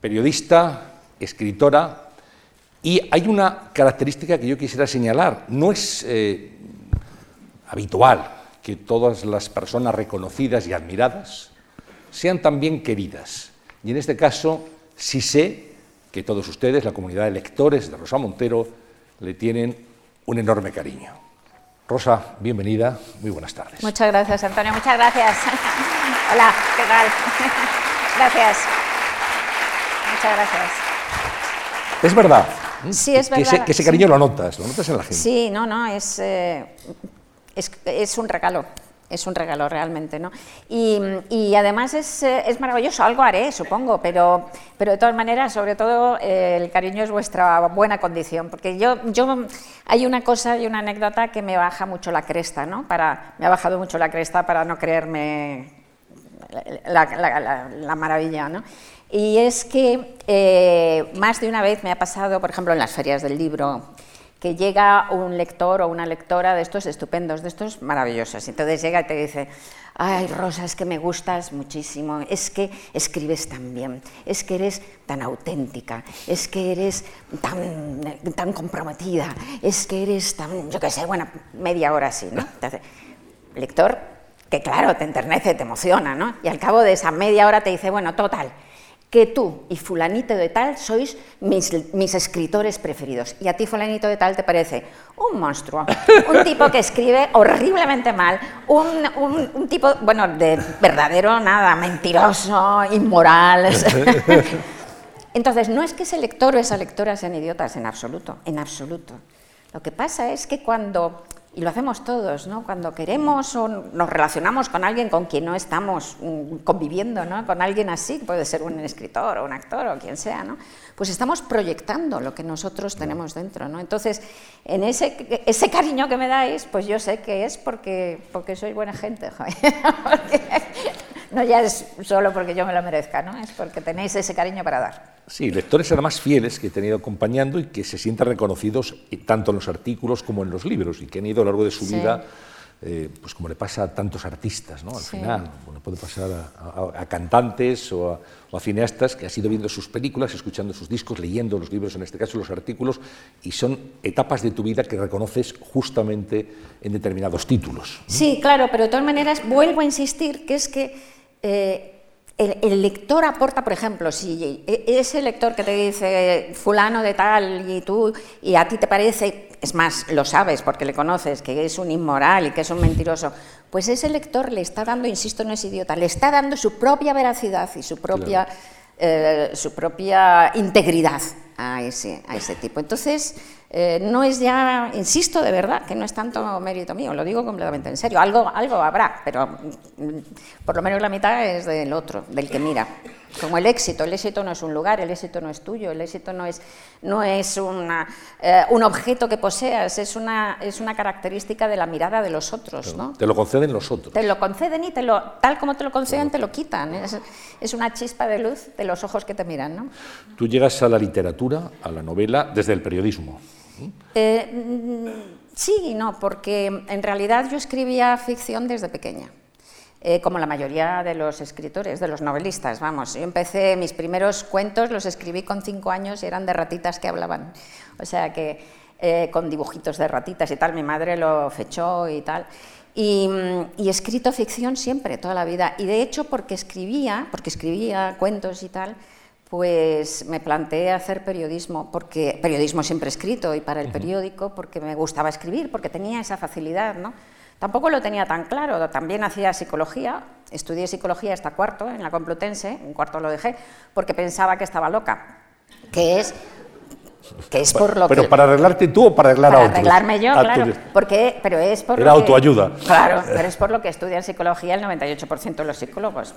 periodista, escritora, y hay una característica que yo quisiera señalar. No es eh, habitual que todas las personas reconocidas y admiradas sean también queridas. Y en este caso, sí sé que todos ustedes, la comunidad de lectores de Rosa Montero, le tienen un enorme cariño. Rosa, bienvenida, muy buenas tardes. Muchas gracias, Antonio, muchas gracias. Hola, ¿qué tal? Gracias. Muchas gracias. Es verdad. Sí, es que, verdad. que ese cariño lo notas, lo notas en la gente. Sí, no, no, es, eh, es, es un regalo es un regalo realmente, ¿no? Y, y además es, eh, es, maravilloso, algo haré, supongo, pero, pero de todas maneras, sobre todo, eh, el cariño es vuestra buena condición, porque yo, yo, hay una cosa y una anécdota que me baja mucho la cresta, ¿no? Para, me ha bajado mucho la cresta para no creerme la, la, la, la maravilla, ¿no? Y es que eh, más de una vez me ha pasado, por ejemplo, en las ferias del libro, que llega un lector o una lectora de estos estupendos, de estos maravillosos. Entonces llega y te dice, ay Rosa, es que me gustas muchísimo, es que escribes tan bien, es que eres tan auténtica, es que eres tan, tan comprometida, es que eres tan, yo qué sé, bueno, media hora así, ¿no? Entonces, lector, que claro, te enternece, te emociona, ¿no? Y al cabo de esa media hora te dice, bueno, total, que tú y fulanito de tal sois mis, mis, escritores preferidos. Y a ti fulanito de tal te parece un monstruo, un tipo que escribe horriblemente mal, un, un, un tipo, bueno, de verdadero nada, mentiroso, inmoral. Entonces, no es que ese lector o esa lectora sean idiotas, en absoluto, en absoluto. Lo que pasa es que cuando y lo hacemos todos, ¿no? Cuando queremos o nos relacionamos con alguien con quien no estamos mm, conviviendo, ¿no? Con alguien así, puede ser un escritor o un actor o quien sea, ¿no? Pues estamos proyectando lo que nosotros tenemos dentro, ¿no? Entonces, en ese, ese cariño que me dais, pues yo sé que es porque, porque soy buena gente, no ya es solo porque yo me lo merezca, ¿no? Es porque tenéis ese cariño para dar. Sí, lectores además fieles que he tenido acompañando y que se sientan reconocidos tanto en los artículos como en los libros y que han ido a lo largo de su sí. vida, eh, pues como le pasa a tantos artistas, ¿no? Al sí. final, bueno, puede pasar a, a, a cantantes o a, o a, cineastas que has ido viendo sus películas, escuchando sus discos, leyendo los libros, en este caso los artículos, y son etapas de tu vida que reconoces justamente en determinados títulos. ¿no? Sí, claro, pero de todas maneras vuelvo a insistir que es que eh, el, el, lector aporta, por ejemplo, si ese lector que te dice fulano de tal y tú, y a ti te parece, es más, lo sabes porque le conoces, que es un inmoral y que es un mentiroso, pues ese lector le está dando, insisto, no es idiota, le está dando su propia veracidad y su propia, claro. eh, su propia integridad a ese, a ese tipo. Entonces, eh, no es ya, insisto de verdad, que no es tanto mérito mío, lo digo completamente en serio, algo, algo habrá, pero mm, por lo menos la mitad es del otro, del que mira. Como el éxito, el éxito no es un lugar, el éxito no es tuyo, el éxito no es, no es una, eh, un objeto que poseas, es una, es una característica de la mirada de los otros. ¿no? Te lo conceden los otros. Te lo conceden y te lo, tal como te lo conceden, te lo quitan. Es, es, una chispa de luz de los ojos que te miran. ¿no? Tú llegas a la literatura, a la novela, desde el periodismo. Eh, sí y no, porque en realidad yo escribía ficción desde pequeña. Eh, como la mayoría de los escritores, de los novelistas, vamos. Yo empecé, mis primeros cuentos los escribí con cinco años y eran de ratitas que hablaban. O sea que eh, con dibujitos de ratitas y tal, mi madre lo fechó y tal. Y, y, he escrito ficción siempre, toda la vida. Y de hecho, porque escribía, porque escribía cuentos y tal, pues me planteé hacer periodismo, porque periodismo siempre escrito y para el periódico, porque me gustaba escribir, porque tenía esa facilidad, ¿no? Tampoco lo tenía tan claro, también hacía psicología, estudié psicología hasta cuarto en la Complutense, en cuarto lo dejé, porque pensaba que estaba loca, que es que es por lo pero que, para arreglarte tú o para arreglar para a otros. arreglarme yo claro. Porque pero es por era lo que- autoayuda. Claro pero es por lo que estudian psicología el 98% de los psicólogos.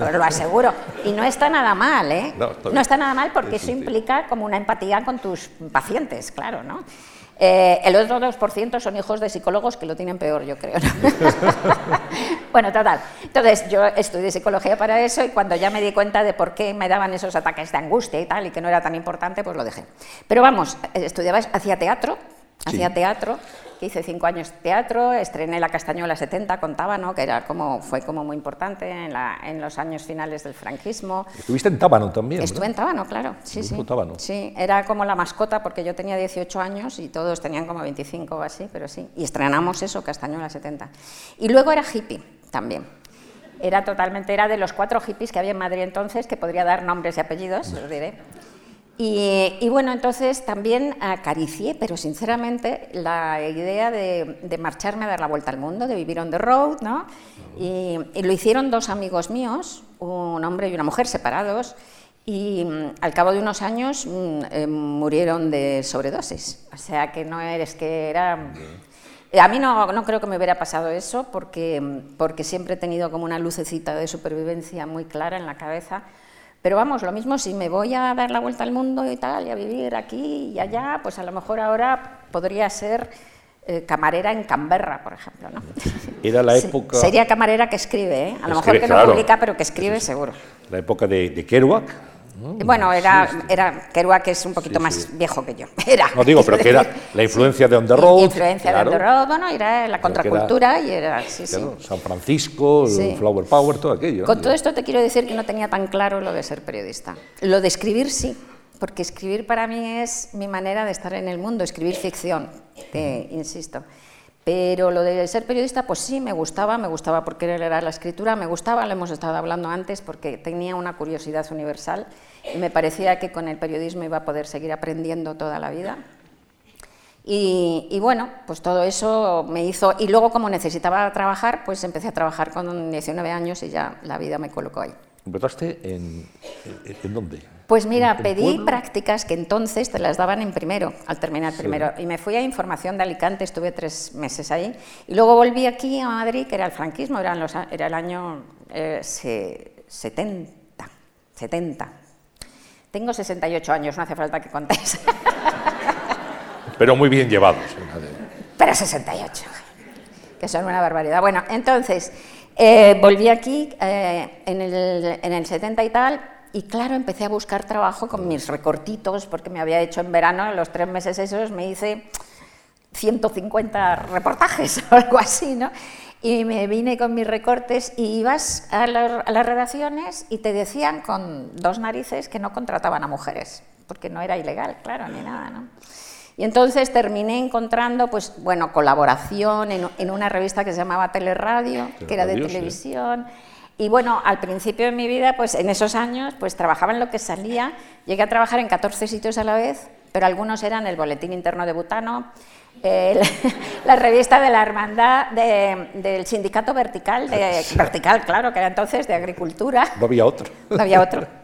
Os lo aseguro. Y no está nada mal eh No, está bien. está nada mal porque eso implica como una empatía con tus pacientes claro no Eh, el otro 2% son hijos de psicólogos que lo tienen peor, yo creo. ¿no? bueno, total. Entonces, yo estudié psicología para eso y cuando ya me di cuenta de por qué me daban esos ataques de angustia y tal, y que no era tan importante, pues lo dejé. Pero vamos, eh, estudiaba, hacía teatro, hacía teatro, hice cinco años de teatro, estrené La Castañuela 70 con Tábano, que era como, fue como muy importante en, la, en los años finales del franquismo. Estuviste en Tábano también, Estuve en Tábano, claro, sí, sí. Tábano. Sí, era como la mascota porque yo tenía 18 años y todos tenían como 25 o así, pero sí. Y estrenamos eso, Castañuela 70. Y luego era hippie también. Era totalmente, era de los cuatro hippies que había en Madrid entonces, que podría dar nombres y apellidos, os diré. Y, bueno, entonces también acaricié, pero sinceramente, la idea de, marcharme a dar la vuelta al mundo, de vivir on the road, ¿no? Y, lo hicieron dos amigos míos, un hombre y una mujer separados, y mm, al cabo de unos años mm, eh, murieron de sobredosis. O sea que no eres que era... A mí no, no, creo que me hubiera pasado eso porque, mm, porque siempre he tenido como una lucecita de supervivencia muy clara en la cabeza pero vamos, lo mismo si me voy a dar la vuelta al mundo y tal, y a vivir aquí y allá, pues a lo mejor ahora podría ser eh, camarera en Canberra, por ejemplo. ¿no? Era la época... Sería camarera que escribe, ¿eh? a lo mejor que no publica, pero que escribe seguro. La época de, de Kerouac, bueno, era, era Kerouac, que es un poquito más viejo que yo. Era, no digo, pero que era la influencia de On the Road. Influencia de On the Road, bueno, era la contracultura y era, sí, sí. San Francisco, Flower Power, todo aquello. Con todo esto te quiero decir que no tenía tan claro lo de ser periodista. Lo de escribir sí, porque escribir para mí es mi manera de estar en el mundo, escribir ficción, te insisto. Pero lo de ser periodista, pues sí, me gustaba, me gustaba porque era la escritura, me gustaba, lo hemos estado hablando antes, porque tenía una curiosidad universal me parecía que con el periodismo iba a poder seguir aprendiendo toda la vida. Y, bueno, pues todo eso me hizo, y luego como necesitaba trabajar, pues empecé a trabajar con 19 años y ya la vida me colocó ahí. ¿Empezaste en, en, dónde? Pues mira, pedí prácticas que entonces te las daban en primero, al terminar primero, y me fui a Información de Alicante, estuve tres meses ahí, y luego volví aquí a Madrid, que era el franquismo, era, los, era el año 70, eh, 70, tengo 68 años, no hace falta que contéis. Pero muy bien llevados. Pero 68, que son una barbaridad. Bueno, entonces, eh, volví aquí eh, en, el, en el 70 y tal, y claro, empecé a buscar trabajo con mis recortitos, porque me había hecho en verano, los tres meses esos, me hice 150 reportajes o algo así, ¿no? Y me vine con mis recortes y ibas a, las redacciones y te decían con dos narices que no contrataban a mujeres, porque no era ilegal, claro, ni nada, ¿no? Y entonces terminé encontrando, pues, bueno, colaboración en, una revista que se llamaba Teleradio, que era de televisión. Y bueno, al principio de mi vida, pues en esos años, pues trabajaba en lo que salía. Llegué a trabajar en 14 sitios a la vez, pero algunos eran el Boletín Interno de Butano, la revista de la hermandad del sindicato vertical, de, vertical, claro, que era entonces de agricultura. No había otro. No había otro.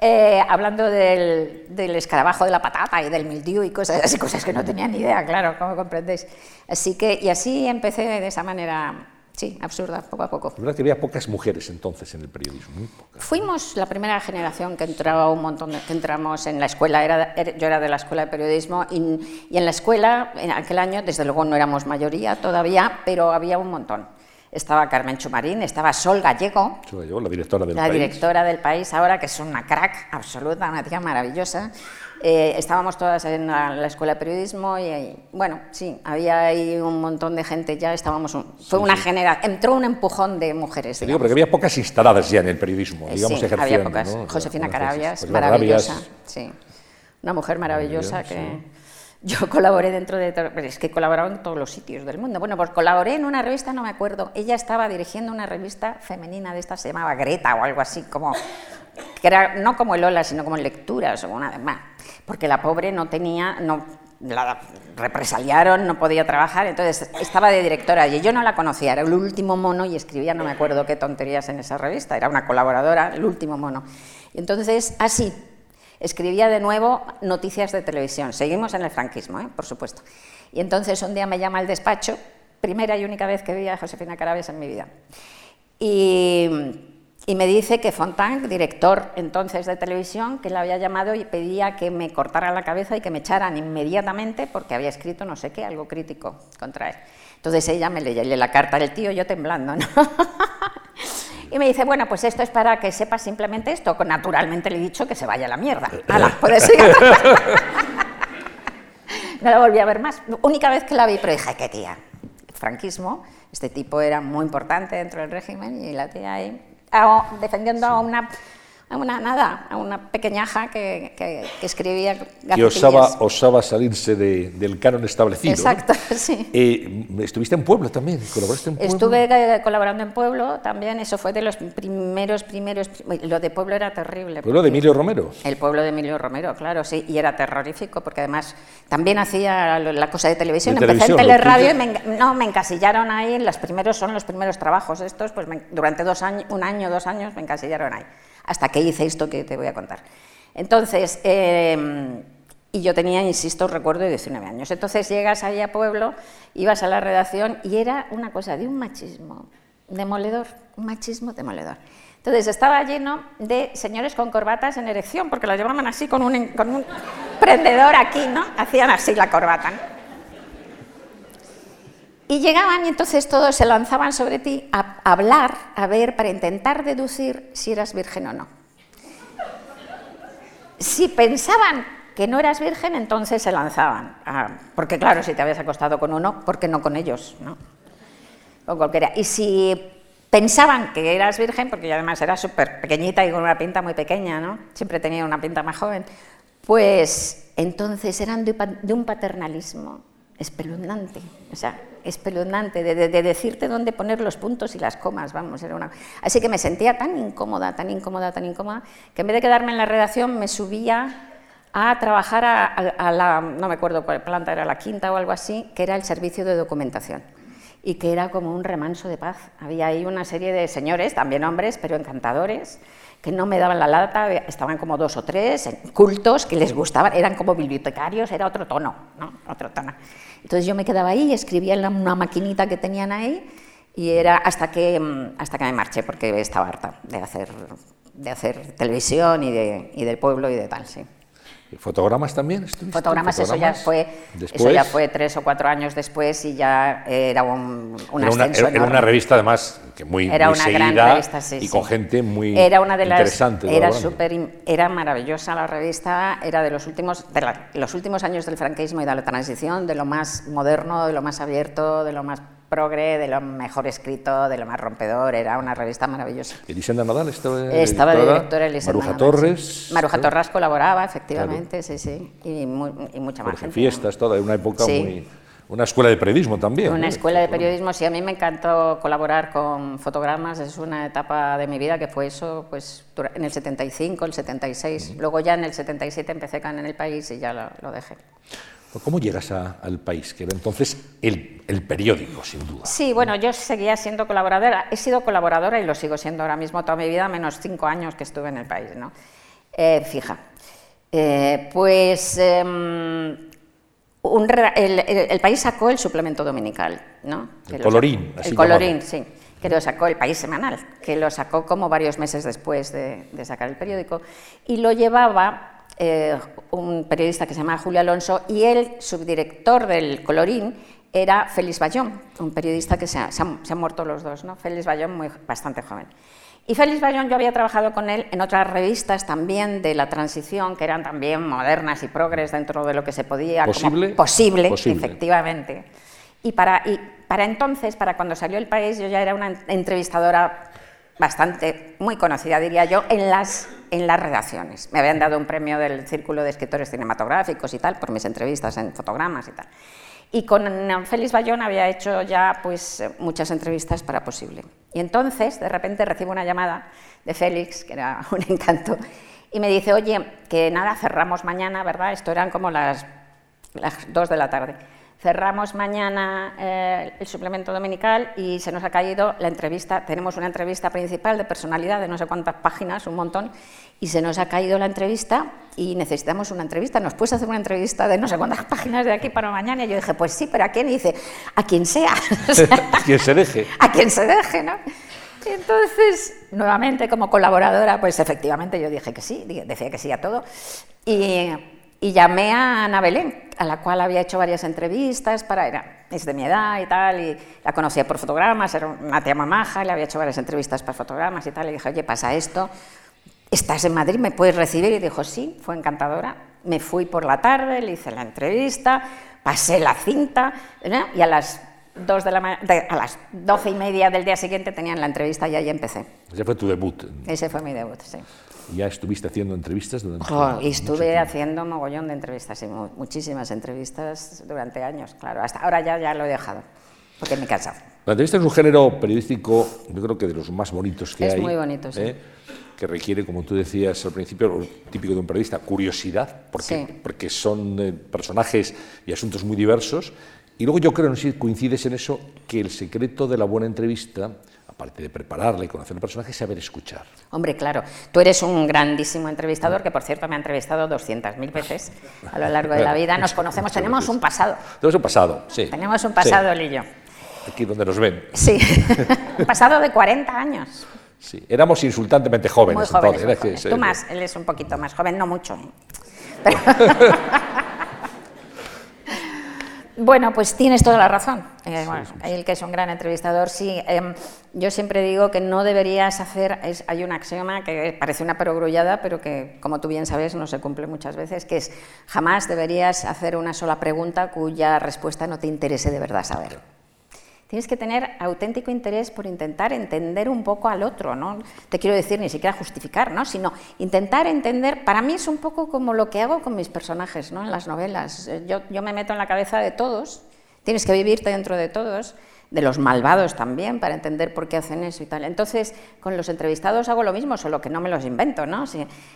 Eh, hablando del, del, escarabajo de la patata y del mildiu y cosas así, cosas que no tenía ni idea, claro, como comprendéis. Así que, y así empecé de esa manera Sí, absurda, poco a poco. Es verdad que había pocas mujeres entonces en el periodismo, muy pocas. Fuimos la primera generación que entraba un montón, de, que entramos en la escuela, era, yo era de la escuela de periodismo y, en la escuela, en aquel año, desde luego no éramos mayoría todavía, pero había un montón. Estaba Carmen Chumarín, estaba Sol Gallego, la directora del la país. directora del país ahora, que es una crack absoluta, una tía maravillosa. Eh, estábamos todas en la, escuela de periodismo y, bueno, sí, había ahí un montón de gente ya, estábamos, fue una generación, entró un empujón de mujeres. digo, porque había pocas instaladas ya en el periodismo, eh, digamos, sí, había pocas. Josefina Carabias, maravillosa, sí, una mujer maravillosa que... Yo colaboré dentro de... Es que colaboraba en todos los sitios del mundo. Bueno, pues colaboré en una revista, no me acuerdo. Ella estaba dirigiendo una revista femenina de esta, se llamaba Greta o algo así, como... Que era no como el Ola, sino como lecturas o una demás porque la pobre no tenía, no, la represaliaron, no podía trabajar, entonces estaba de directora y yo no la conocía, era el último mono y escribía no me acuerdo qué tonterías en esa revista, era una colaboradora, el último mono. Entonces, así, escribía de nuevo noticias de televisión, seguimos en el franquismo, ¿eh? por supuesto. Y entonces un día me llama al despacho, primera y única vez que vi a Josefina Carabias en mi vida. Y y me dice que Fontank, director entonces de televisión, que le había llamado y pedía que me cortaran la cabeza y que me echaran inmediatamente porque había escrito no sé qué, algo crítico contra él. Entonces ella me lee la carta del tío, yo temblando, ¿no? y me dice, bueno, pues esto es para que sepas simplemente esto. Naturalmente le he dicho que se vaya a la mierda. ¡Hala, puedes ir! no la volví a ver más. Única vez que la vi, pero dije, qué tía, franquismo, este tipo era muy importante dentro del régimen y la tía ahí defendiendo a una a una nada, a una pequeñaja que, que, que escribía que osaba, osaba salirse de, del canon establecido. Exacto, sí. Eh, ¿Estuviste en Pueblo también? ¿Colaboraste en Pueblo? Estuve eh, colaborando en Pueblo también, eso fue de los primeros, primeros, lo de Pueblo era terrible. ¿Pueblo de Emilio Romero? El pueblo de Emilio Romero, claro, sí, y era terrorífico porque además también hacía la cosa de televisión, de empecé televisión, en teleradio y ¿no? me, no, me encasillaron ahí, los primeros son los primeros trabajos estos, pues me, durante dos años, un año, dos años me encasillaron ahí hasta que hice esto que te voy a contar. Entonces, eh, y yo tenía, insisto, recuerdo de 19 años. Entonces llegas ahí a Pueblo, ibas a la redacción y era una cosa de un machismo demoledor, un machismo demoledor. Entonces estaba lleno de señores con corbatas en erección, porque la llevaban así con un, con un prendedor aquí, ¿no? Hacían así la corbata. ¿no? Y llegaban y entonces todos se lanzaban sobre ti a hablar, a ver, para intentar deducir si eras virgen o no. Si pensaban que no eras virgen, entonces se lanzaban. porque claro, si te habías acostado con uno, ¿por qué no con ellos? ¿no? Con cualquiera. Y si pensaban que eras virgen, porque yo además era súper pequeñita y con una pinta muy pequeña, ¿no? Siempre tenía una pinta más joven, pues entonces eran de un paternalismo espeluznante, o sea, espeluznante, de, de- de decirte dónde poner los puntos y las comas, vamos, era una... Así que me sentía tan incómoda, tan incómoda, tan incómoda, que en vez de quedarme en la redacción me subía a trabajar a- a la, no me acuerdo cuál planta era, la quinta o algo así, que era el servicio de documentación y que era como un remanso de paz. Había ahí una serie de señores, también hombres, pero encantadores, que no me daban la lata, estaban como dos o tres, cultos, que les gustaban, eran como bibliotecarios, era otro tono, ¿no? Otro tono. Entonces yo me quedaba ahí y escribía en una maquinita que tenían ahí y era hasta que, mm, hasta que me marché, porque estaba harta de hacer, de hacer televisión y, de, y del pueblo y de tal, sí. ¿Fotogramas también? estuviste? Fotogramas, eso ya, ¿Fotogramas? fue, Después, eso ya fue tres o cuatro años después y ya era un, un era, una, era- era una revista además que muy, Era muy una gran revista, sí, y sí. con gente muy era una de las, interesante. Era in- era maravillosa la revista, era de los últimos, de la- los últimos años del franquismo y de la transición, de lo más moderno, de lo más abierto, de lo más progre, de lo mejor escrito, de lo más rompedor. Era una revista maravillosa. Elisenda Nadal estaba de Estaba de directora, Elisenda Maruja Nadal, Torres. sí. Maruja claro, Torres colaboraba, efectivamente, sí, sí. Y, mu- y mucha más Jorge gente. Fiestas, toda, una época Sí. muy... Una escuela de periodismo también. Una ¿no? escuela de periodismo, sí, a mí me encantó colaborar con fotogramas, es una etapa de mi vida que fue eso pues, en el 75, el 76, luego ya en el 77 empecé acá en el país y ya lo, lo dejé. ¿Cómo llegas a- al país? Que era entonces el, el periódico, sin duda. Sí, bueno, yo seguía siendo colaboradora, he sido colaboradora y lo sigo siendo ahora mismo toda mi vida, menos cinco años que estuve en el país, ¿no? Eh, fija. Eh, pues em, un el, el- el país sacó el suplemento dominical, ¿no? El Que colorín, sacó- El colorín, llamado. sí, que lo sacó el país semanal, que lo sacó como varios meses después de, de sacar el periódico, y lo llevaba eh, un periodista que se llama Julio Alonso, y el subdirector del colorín era Félix Bayón, un periodista que se, ha- se han, se han muerto los dos, ¿no? Félix Bayón, muy, bastante joven. Y Félix Bayón, yo había trabajado con él en otras revistas también de la transición, que eran también modernas y progres dentro de lo que se podía. como ¿Posible? posible, Posible. efectivamente. Y para, y para entonces, para cuando salió el país, yo ya era una entrevistadora bastante, muy conocida, diría yo, en las, en las redacciones. Me habían dado un premio del Círculo de Escritores Cinematográficos y tal, por mis entrevistas en fotogramas y tal. Y con Félix Bayón había hecho ya pues, muchas entrevistas para Posible. Y entonces, de repente, recibo una llamada de Félix, que era un encanto, y me dice, oye, que nada, cerramos mañana, ¿verdad? Esto eran como las, las dos de la tarde. Cerramos mañana eh, el suplemento dominical y se nos ha caído la entrevista. Tenemos una entrevista principal de personalidad de no sé cuántas páginas, un montón, y se nos ha caído la entrevista y necesitamos una entrevista. ¿Nos puedes hacer una entrevista de no sé cuántas páginas de aquí para mañana? Y yo dije, pues sí, pero ¿a quién? Y dice, a quien sea. Sea, Quien se deje. a quien se deje, ¿no? Y entonces, nuevamente como colaboradora, pues efectivamente yo dije que sí, decía que sí a todo. Y, y llamé a Ana Belén, a la cual había hecho varias entrevistas, para, era, es de mi edad y tal, y la conocía por fotogramas, era una tía muy maja, le había hecho varias entrevistas para fotogramas y tal, y dije, oye, pasa esto, estás en Madrid, ¿me puedes recibir? Y dijo, sí, fue encantadora. Me fui por la tarde, le hice la entrevista, pasé la cinta ¿eh? y a las, dos de la a las doce y media del día siguiente tenían la entrevista y ahí empecé. Ese fue tu debut. Ese fue mi debut, sí. ¿Ya estuviste haciendo entrevistas durante oh, Estuve haciendo mogollón de entrevistas, muchísimas entrevistas durante años, claro. Hasta ahora ya, ya lo he dejado, porque me he cansado. La entrevista es un género periodístico, yo creo que de los más bonitos que hay. Es muy bonito, sí. ¿eh? que requiere, como tú decías al principio, lo típico de un periodista, curiosidad, porque, porque son eh, personajes y asuntos muy diversos. Y luego yo creo, no sé si coincides en eso, que el secreto de la buena entrevista, aparte de prepararla y conocer el personaje, saber escuchar. Hombre, claro, tú eres un grandísimo entrevistador, que por cierto me ha entrevistado 200.000 veces a lo largo de la vida. Nos conocemos, tenemos un pasado. Tenemos un pasado, sí. Tenemos un pasado, Lillo. Aquí donde nos ven. Sí, un pasado de 40 años. Sí, éramos insultantemente jóvenes. Muy jóvenes, Tú más, él es un poquito más joven, no mucho. ¿eh? bueno, pues tienes toda la razón. Eh, el que es un gran entrevistador, sí. Em, yo siempre digo que no deberías hacer, hay un axioma que parece una perogrullada, pero que, como tú bien sabes, no se cumple muchas veces, que es jamás deberías hacer una sola pregunta cuya respuesta no te interese de verdad saber. Tienes que tener auténtico interés por intentar entender un poco al otro, no te quiero decir ni siquiera justificar, ¿no? sino intentar entender, para mí es un poco como lo que hago con mis personajes ¿no? en las novelas. Eh, yo, me meto en la cabeza de todos, tienes que vivirte dentro de todos, de los malvados también, para entender por qué hacen eso y tal. Entonces, con los entrevistados hago lo mismo, solo que no me los invento, ¿no?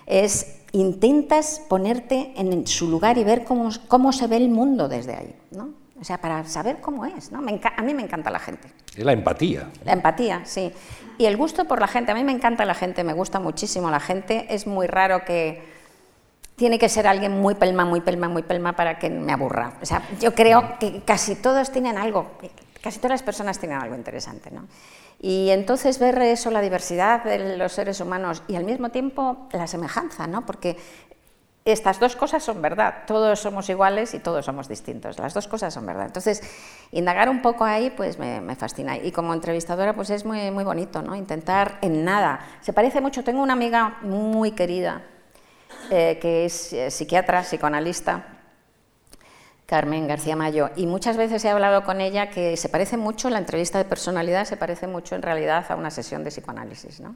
es, intentas ponerte en su lugar y ver cómo, cómo se ve el mundo desde ahí, ¿no? O sea, para saber cómo es, ¿no? a mí me encanta la gente. Es la empatía. La empatía, sí. Y el gusto por la gente, a mí me encanta la gente, me gusta muchísimo la gente. Es muy raro que tiene que ser alguien muy pelma, muy pelma, muy pelma para que me aburra. O sea, yo creo que casi todos tienen algo, casi todas las personas tienen algo interesante, ¿no? Y entonces ver eso, la diversidad de los seres humanos y al mismo tiempo la semejanza, ¿no? Porque estas dos cosas son verdad, todos somos iguales y todos somos distintos, las dos cosas son verdad. Entonces, indagar un poco ahí, pues me, fascina. Y como entrevistadora, pues es muy, muy bonito, ¿no? Intentar en nada. Se parece mucho, tengo una amiga muy querida, eh, que es eh, psiquiatra, psicoanalista, Carmen García Mayo, y muchas veces he hablado con ella que se parece mucho, la entrevista de personalidad se parece mucho en realidad a una sesión de psicoanálisis, ¿no?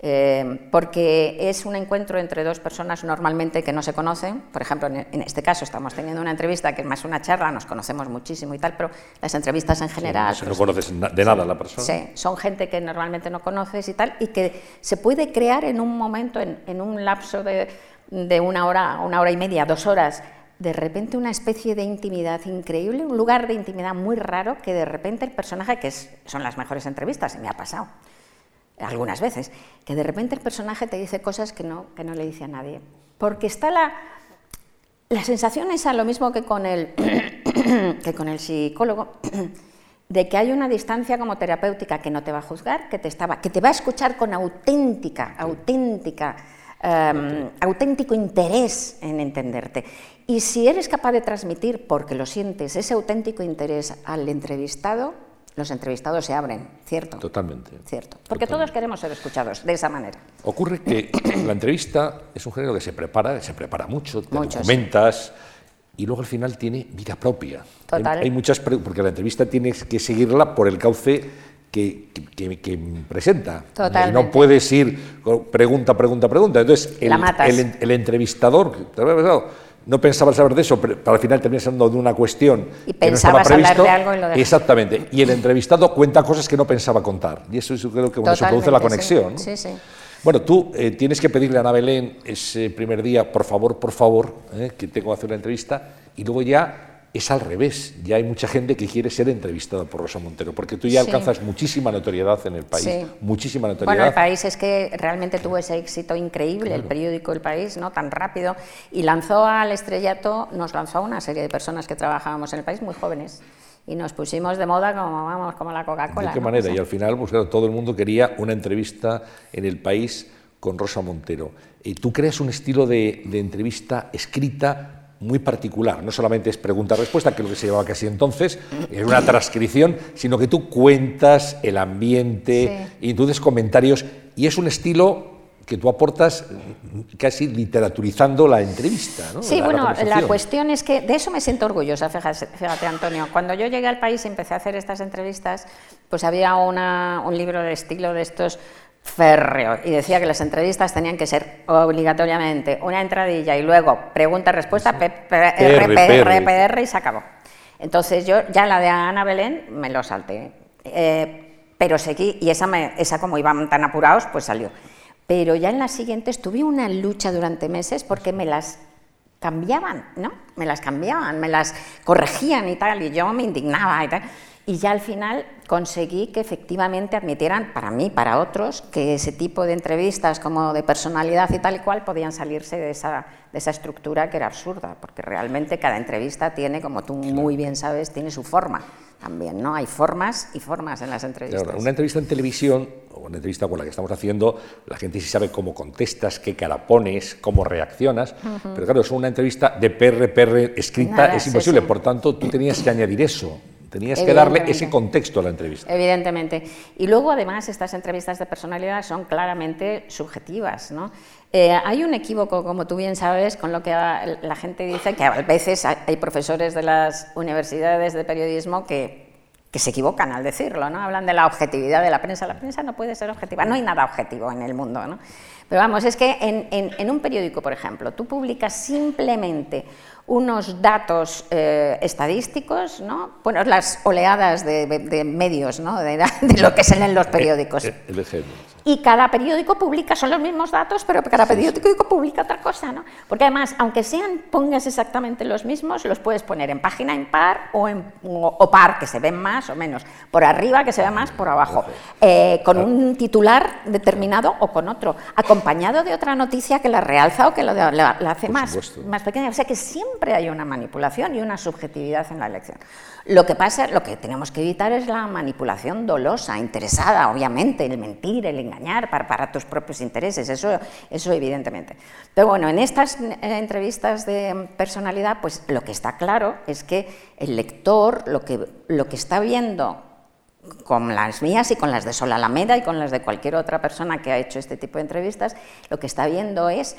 Eh, porque es un encuentro entre dos personas normalmente que no se conocen. Por ejemplo, en este caso estamos teniendo una entrevista que es más una charla, nos conocemos muchísimo y tal, pero las entrevistas en general... no conoces de nada a la persona. Sí, son gente que normalmente no conoces y tal, y que se puede crear en un momento, en, un lapso de, de una hora, una hora y media, dos horas, de repente una especie de intimidad increíble, un lugar de intimidad muy raro que de repente el personaje, que es, son las mejores entrevistas, y me ha pasado, algunas veces, que de repente el personaje te dice cosas que no, que no le dice a nadie. Porque está la, la sensación esa, lo mismo que con el, que con el psicólogo, de que hay una distancia como terapéutica que no te va a juzgar, que te, estaba, que te va a escuchar con auténtica, auténtica, em, auténtico interés en entenderte. Y si eres capaz de transmitir, porque lo sientes, ese auténtico interés al entrevistado, los entrevistados se abren, ¿cierto? Totalmente. Cierto. Porque todos queremos ser escuchados de esa manera. Ocurre que la entrevista es un género que se prepara, se prepara mucho, te documentas y luego al final tiene vida propia. Total. Hay, muchas porque la entrevista tienes que seguirla por el cauce que, que, presenta. Totalmente. No puedes ir pregunta, pregunta, pregunta. Entonces, el, el, el entrevistador, no pensaba saber de eso, pero al final termina siendo de una cuestión y que no estaba previsto. De algo y lo Exactamente. Y el entrevistado cuenta cosas que no pensaba contar. Y eso es creo que se produce la conexión. Sí, sí, Bueno, tú eh, tienes que pedirle a Ana Belén ese primer día, por favor, por favor, eh, que tengo que hacer una entrevista, y luego ya es al revés. Ya hay mucha gente que quiere ser entrevistada por Rosa Montero, porque tú ya alcanzas muchísima notoriedad en el país. Muchísima notoriedad. Bueno, el país es que realmente tuvo ese éxito increíble, el periódico El País, ¿no? tan rápido, y lanzó al estrellato, nos lanzó a una serie de personas que trabajábamos en el país muy jóvenes. Y nos pusimos de moda como, vamos, como la Coca-Cola. ¿De qué manera? Y al final, pues, todo el mundo quería una entrevista en el país con Rosa Montero. Y tú creas un estilo de, de entrevista escrita muy particular. No solamente es pregunta-respuesta, que es lo que se llevaba casi entonces, es una transcripción, sino que tú cuentas el ambiente y tú des comentarios. Y es un estilo que tú aportas casi literaturizando la entrevista. ¿no? Sí, bueno, la, cuestión es que de eso me siento orgullosa, fíjate, Antonio. Cuando yo llegué al país y empecé a hacer estas entrevistas, pues había un libro de estilo de estos férreo y decía que las entrevistas tenían que ser obligatoriamente una entradilla y luego pregunta-respuesta, PPR y se acabó. Entonces yo ya la de Ana Belén me lo salté, eh, pero seguí y esa, esa como iban tan apurados pues salió. Pero ya en las siguientes tuve una lucha durante meses porque me las cambiaban, ¿no? Me las cambiaban, me las corregían y tal, y yo me indignaba y tal. Y ya al final conseguí que efectivamente admitieran, para mí, para otros, que ese tipo de entrevistas como de personalidad y tal y cual podían salirse de esa, de esa estructura que era absurda, porque realmente cada entrevista tiene, como tú muy bien sabes, tiene su forma también, ¿no? Hay formas y formas en las entrevistas. una entrevista en televisión, o una entrevista con la que estamos haciendo, la gente sí sabe cómo contestas, qué cara pones, cómo reaccionas, pero claro, es una entrevista de PRPR escrita, es imposible, por tanto, tú tenías que añadir eso. Tenías que darle ese contexto a la entrevista. Evidentemente. Y luego, además, estas entrevistas de personalidad son claramente subjetivas. ¿no? Eh, hay un equívoco, como tú bien sabes, con lo que la gente dice, que a veces hay profesores de las universidades de periodismo que, que se equivocan al decirlo, ¿no? Hablan de la objetividad de la prensa. La prensa no puede ser objetiva, no hay nada objetivo en el mundo, ¿no? Pero vamos, es que en, en un periódico, por ejemplo, tú publicas simplemente unos datos eh, estadísticos, ¿no? bueno, las oleadas de, medios, ¿no? de, lo que salen los periódicos. Y cada periódico publica, son los mismos datos, pero cada periódico publica otra cosa, ¿no? Porque además, aunque sean, pongas exactamente los mismos, los puedes poner en página impar o, en, o, par, que se ven más o menos, por arriba, que se ve más, por abajo, eh, con un titular determinado o con otro, acompañado de otra noticia que la realza o que la, hace más, más pequeña. O sea que siempre hay una manipulación y una subjetividad en la elección. Lo que pasa, lo que tenemos que evitar es la manipulación dolosa, interesada, obviamente, el mentir, el engañar para, tus propios intereses, eso, eso evidentemente. Pero bueno, en estas eh, entrevistas de personalidad, pues lo que está claro es que el lector lo que, lo que está viendo con las mías y con las de Sol Alameda y con las de cualquier otra persona que ha hecho este tipo de entrevistas, lo que está viendo es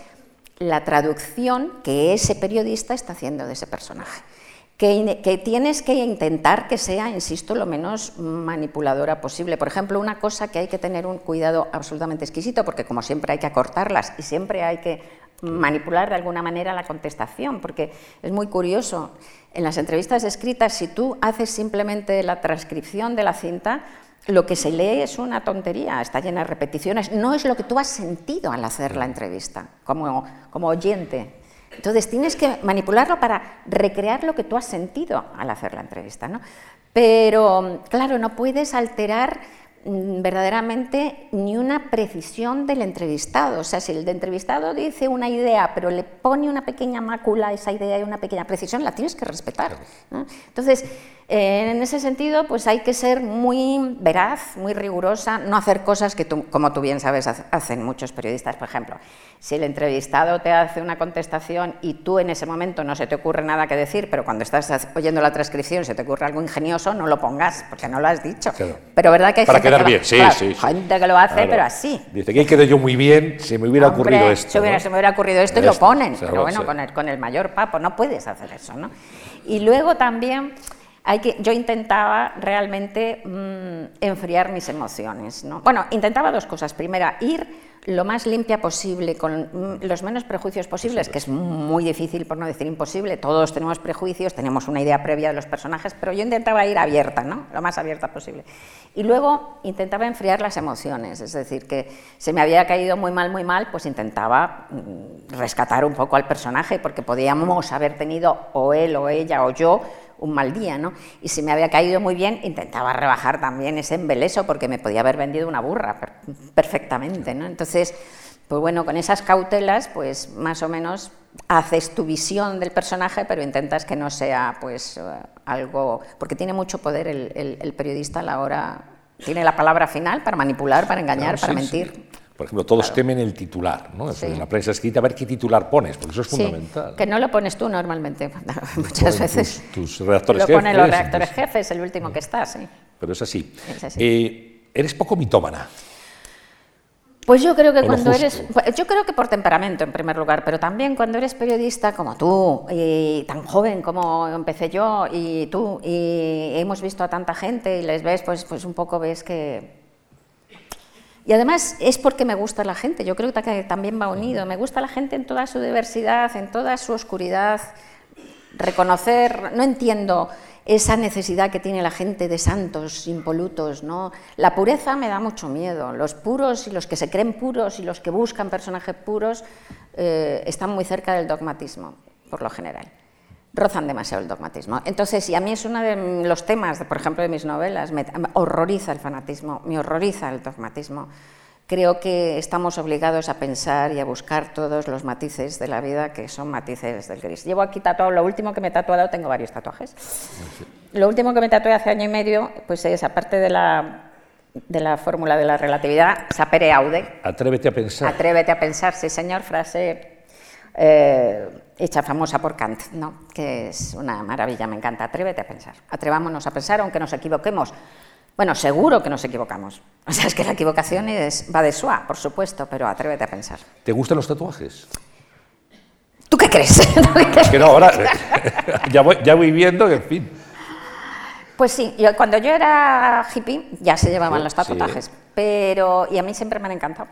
la traducción que ese periodista está haciendo de ese personaje que, tienes que intentar que sea, insisto, lo menos manipuladora posible. Por ejemplo, una cosa que hay que tener un cuidado absolutamente exquisito, porque como siempre hay que acortarlas y siempre hay que manipular de alguna manera la contestación, porque es muy curioso. En las entrevistas escritas, si tú haces simplemente la transcripción de la cinta, lo que se lee es una tontería, está llena de repeticiones, no es lo que tú has sentido al hacer la entrevista, como, como oyente. Entonces tienes que manipularlo para recrear lo que tú has sentido al hacer la entrevista. ¿no? Pero, claro, no puedes alterar mm, verdaderamente ni una precisión del entrevistado. O sea, si el entrevistado dice una idea, pero le pone una pequeña mácula a esa idea y una pequeña precisión, la tienes que respetar. Entonces, en ese sentido, pues hay que ser muy veraz, muy rigurosa, no hacer cosas que, como tú bien sabes, hacen muchos periodistas. Por ejemplo, si el entrevistado te hace una contestación y tú en ese momento no se te ocurre nada que decir, pero cuando estás oyendo la transcripción se te ocurre algo ingenioso, no lo pongas, porque no lo has dicho. Pero verdad que hay Para gente, quedar que, bien, sí, sí, gente que lo hace, pero así. Dice que quedé yo muy bien, se me hubiera ocurrido esto. Se, se me hubiera ocurrido esto y lo ponen, pero bueno, con el, con el mayor papo, no puedes hacer eso. ¿no? Y luego también yo intentaba realmente mm, enfriar mis emociones. ¿no? Bueno, intentaba dos cosas. Primera, ir lo más limpia posible, con mm, los menos prejuicios posibles, que es muy difícil, por no decir imposible. Todos tenemos prejuicios, tenemos una idea previa de los personajes, pero yo intentaba ir abierta, ¿no? lo más abierta posible. Y luego intentaba enfriar las emociones, es decir, que se me había caído muy mal, muy mal, pues intentaba mm, rescatar un poco al personaje, porque podíamos haber tenido o él o ella o yo un mal día, ¿no? Y si me había caído muy bien, intentaba rebajar también ese embeleso porque me podía haber vendido una burra perfectamente, ¿no? Entonces, pues bueno, con esas cautelas, pues más o menos haces tu visión del personaje, pero intentas que no sea, pues, eh, algo... Porque tiene mucho poder el, periodista a la hora... Tiene la palabra final para manipular, para engañar, para mentir. Por ejemplo, todos temen el titular, ¿no? En la prensa escrita, a ver qué titular pones, porque eso es fundamental. Que no lo pones tú normalmente, muchas veces. Tus, redactores lo jefes. Lo ponen los redactores jefes, el último que está, sí. Pero es así. Eh, eres poco mitómana. Pues yo creo que cuando eres, pues yo creo que por temperamento en primer lugar, pero también cuando eres periodista como tú, y tan joven como empecé yo y tú, y hemos visto a tanta gente y les ves, pues, pues un poco ves que... Y además es porque me gusta la gente, yo creo que también va unido, me gusta la gente en toda su diversidad, en toda su oscuridad, reconocer, no entiendo esa necesidad que tiene la gente de santos impolutos, ¿no? La pureza me da mucho miedo. Los puros y los que se creen puros y los que buscan personajes puros eh, están muy cerca del dogmatismo, por lo general. Rozan demasiado el dogmatismo. Entonces, y a mí es uno de los temas, de, por ejemplo, de mis novelas, me, horroriza el fanatismo, me horroriza el dogmatismo. Creo que estamos obligados a pensar y a buscar todos los matices de la vida que son matices del gris. Llevo aquí tatuado, lo último que me he tatuado, tengo varios tatuajes. Lo último que me tatué hace año y medio, pues es, aparte de la, de la fórmula de la relatividad, sapere aude, Atrévete a pensar. atrévete a pensar, sí señor, frase eh, hecha famosa por Kant, ¿no? que es una maravilla, me encanta, atrévete a pensar, atrevámonos a pensar aunque nos equivoquemos. Bueno, seguro que nos equivocamos. O sea, es que la equivocación es, va de suá, por supuesto, pero atrévete a pensar. ¿Te gustan los tatuajes? ¿Tú qué crees? Es que no, ahora ya, voy, ya voy viendo que, en fin. Pues sí, yo, cuando yo era hippie ya se llevaban Sí, los sí, tatuajes, pero y a mí siempre me han encantado.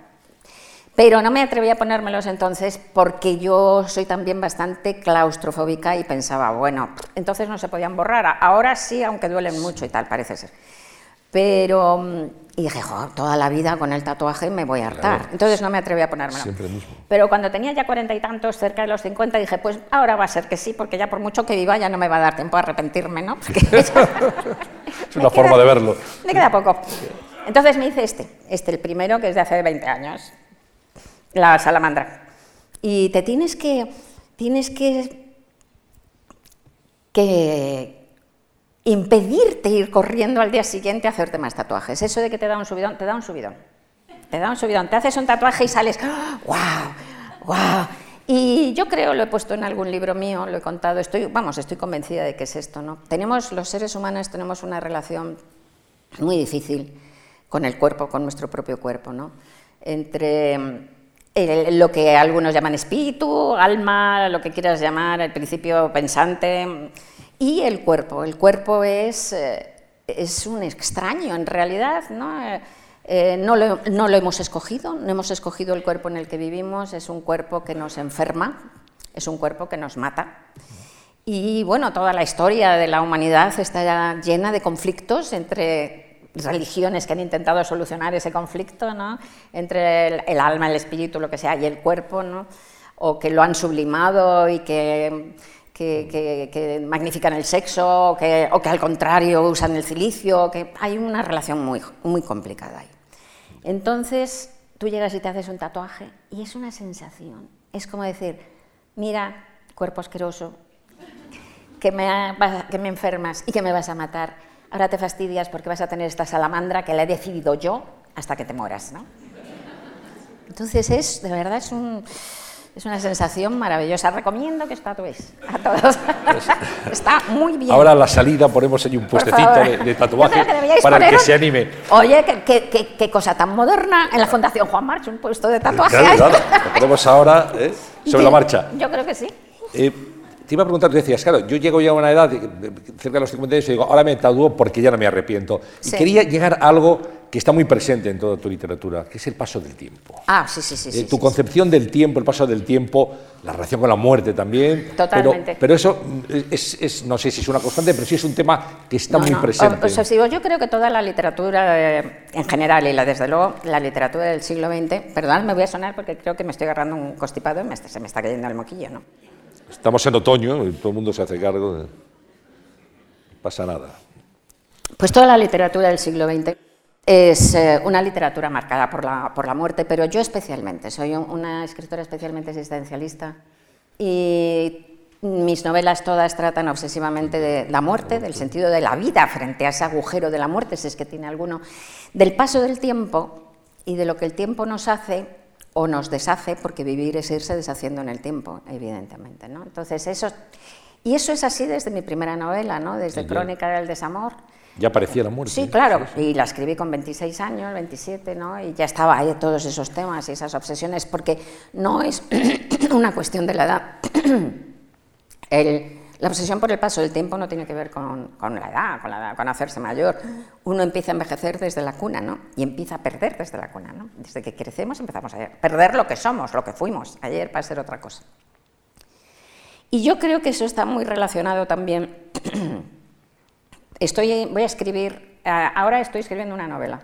Pero no me atreví a ponérmelos entonces porque yo soy también bastante claustrofóbica y pensaba, bueno, entonces no se podían borrar. Ahora sí, aunque duelen mucho y tal, parece ser. Pero, mm, y dije, "Jo, toda la vida con el tatuaje me voy a hartar. Claro. Entonces no me atreví a ponérmelo. Siempre mismo. Pero cuando tenía ya cuarenta y tantos, cerca de los cincuenta, dije, pues ahora va a ser que sí, porque ya por mucho que viva ya no me va a dar tiempo a arrepentirme, ¿no? Porque Es una forma queda- de verlo. Me queda poco. Entonces me hice este, este el primero que es de hace 20 años, la salamandra. Y te tienes que, tienes que, que impedirte ir corriendo al día siguiente a hacerte más tatuajes. Eso de que te da un subidón, te da un subidón. Te da un subidón. Te haces un tatuaje y sales, ¡wow! ¡wow! Y yo creo, lo he puesto en algún libro mío, lo he contado, estoy, vamos, estoy convencida de que es esto, ¿no? Tenemos, los seres humanos tenemos una relación muy difícil con el cuerpo, con nuestro propio cuerpo, ¿no? Entre lo que algunos llaman espíritu, alma, lo que quieras llamar, el principio pensante, y el cuerpo. El cuerpo es, eh, es un extraño en realidad, ¿no? Eh, eh, no, lo, no lo hemos escogido, no hemos escogido el cuerpo en el que vivimos, es un cuerpo que nos enferma, es un cuerpo que nos mata. Y bueno, toda la historia de la humanidad está llena de conflictos entre religiones que han intentado solucionar ese conflicto, ¿no? entre el, el alma, el espíritu, lo que sea, y el cuerpo, ¿no? o que lo han sublimado y que, que, que- que magnifican el sexo, o que, o que al contrario usan el cilicio, que hay una relación muy, muy complicada ahí. Entonces, tú llegas y te haces un tatuaje y es una sensación. Es como decir, mira, cuerpo asqueroso, que me, que me enfermas y que me vas a matar. Ahora te fastidias porque vas a tener esta salamandra que la he decidido yo hasta que te mueras, ¿no? Entonces es, de verdad, es, un, es una sensación maravillosa. Recomiendo que tatuéis a todos. Está muy bien. Ahora a la salida ponemos ahí un puestecito de, de tatuaje que para el que se anime. Oye, qué, cosa tan moderna. En la Fundación Juan March, un puesto de tatuaje. Claro, claro, lo ponemos ahora ¿eh? sobre la marcha. Yo creo que sí. Eh, te iba a preguntar, tú decías, claro, yo llego ya a una edad, de- de- cerca de los 50 años, y digo, ahora me tatúo porque ya no me arrepiento. Y Sí. quería llegar a algo que está muy presente en toda tu literatura, que es el paso del tiempo. Ah, sí, sí, sí. Eh, sí, tu sí, concepción del tiempo, el paso del tiempo, la relación con la muerte también. Totalmente. Pero, pero eso mm, es, es- no sé si es una constante, pero sí es un tema que está No, muy no, presente. o- os digo, yo creo que toda la literatura eh, en general y la desde luego la literatura del siglo XX, perdón, me voy a sonar porque creo que me estoy agarrando un constipado y me se me está cayendo el moquillo, ¿no? Estamos en otoño y todo el mundo se hace cargo. de- pasa nada. Pues toda la literatura del siglo XX es eh, una literatura marcada por la, por la muerte, pero yo especialmente, soy un- una escritora especialmente existencialista y mis novelas todas tratan obsesivamente de la muerte, del sentido de la vida frente a ese agujero de la muerte, si es que tiene alguno, del paso del tiempo y de lo que el tiempo nos hace o nos deshace, porque vivir es irse deshaciendo en el tiempo, evidentemente. ¿no? Entonces, eso, y eso es así desde mi primera novela, ¿no? desde. Crónica del Desamor. Ya parecía la muerte. Sí, claro, y la escribí con 26 años, 27, ¿no? Y ya estaba ahí todos esos temas y esas obsesiones, porque no es una cuestión de la edad. la obsesión por el paso del tiempo no tiene que ver con, la edad, con la edad, con hacerse mayor. Uno empieza a envejecer desde la cuna, ¿no? Y empieza a perder desde la cuna, ¿no? Desde que crecemos empezamos a perder lo que somos, lo que fuimos ayer para ser otra cosa. Y yo creo que eso está muy relacionado también Estoy, voy a escribir, ahora estoy escribiendo una novela,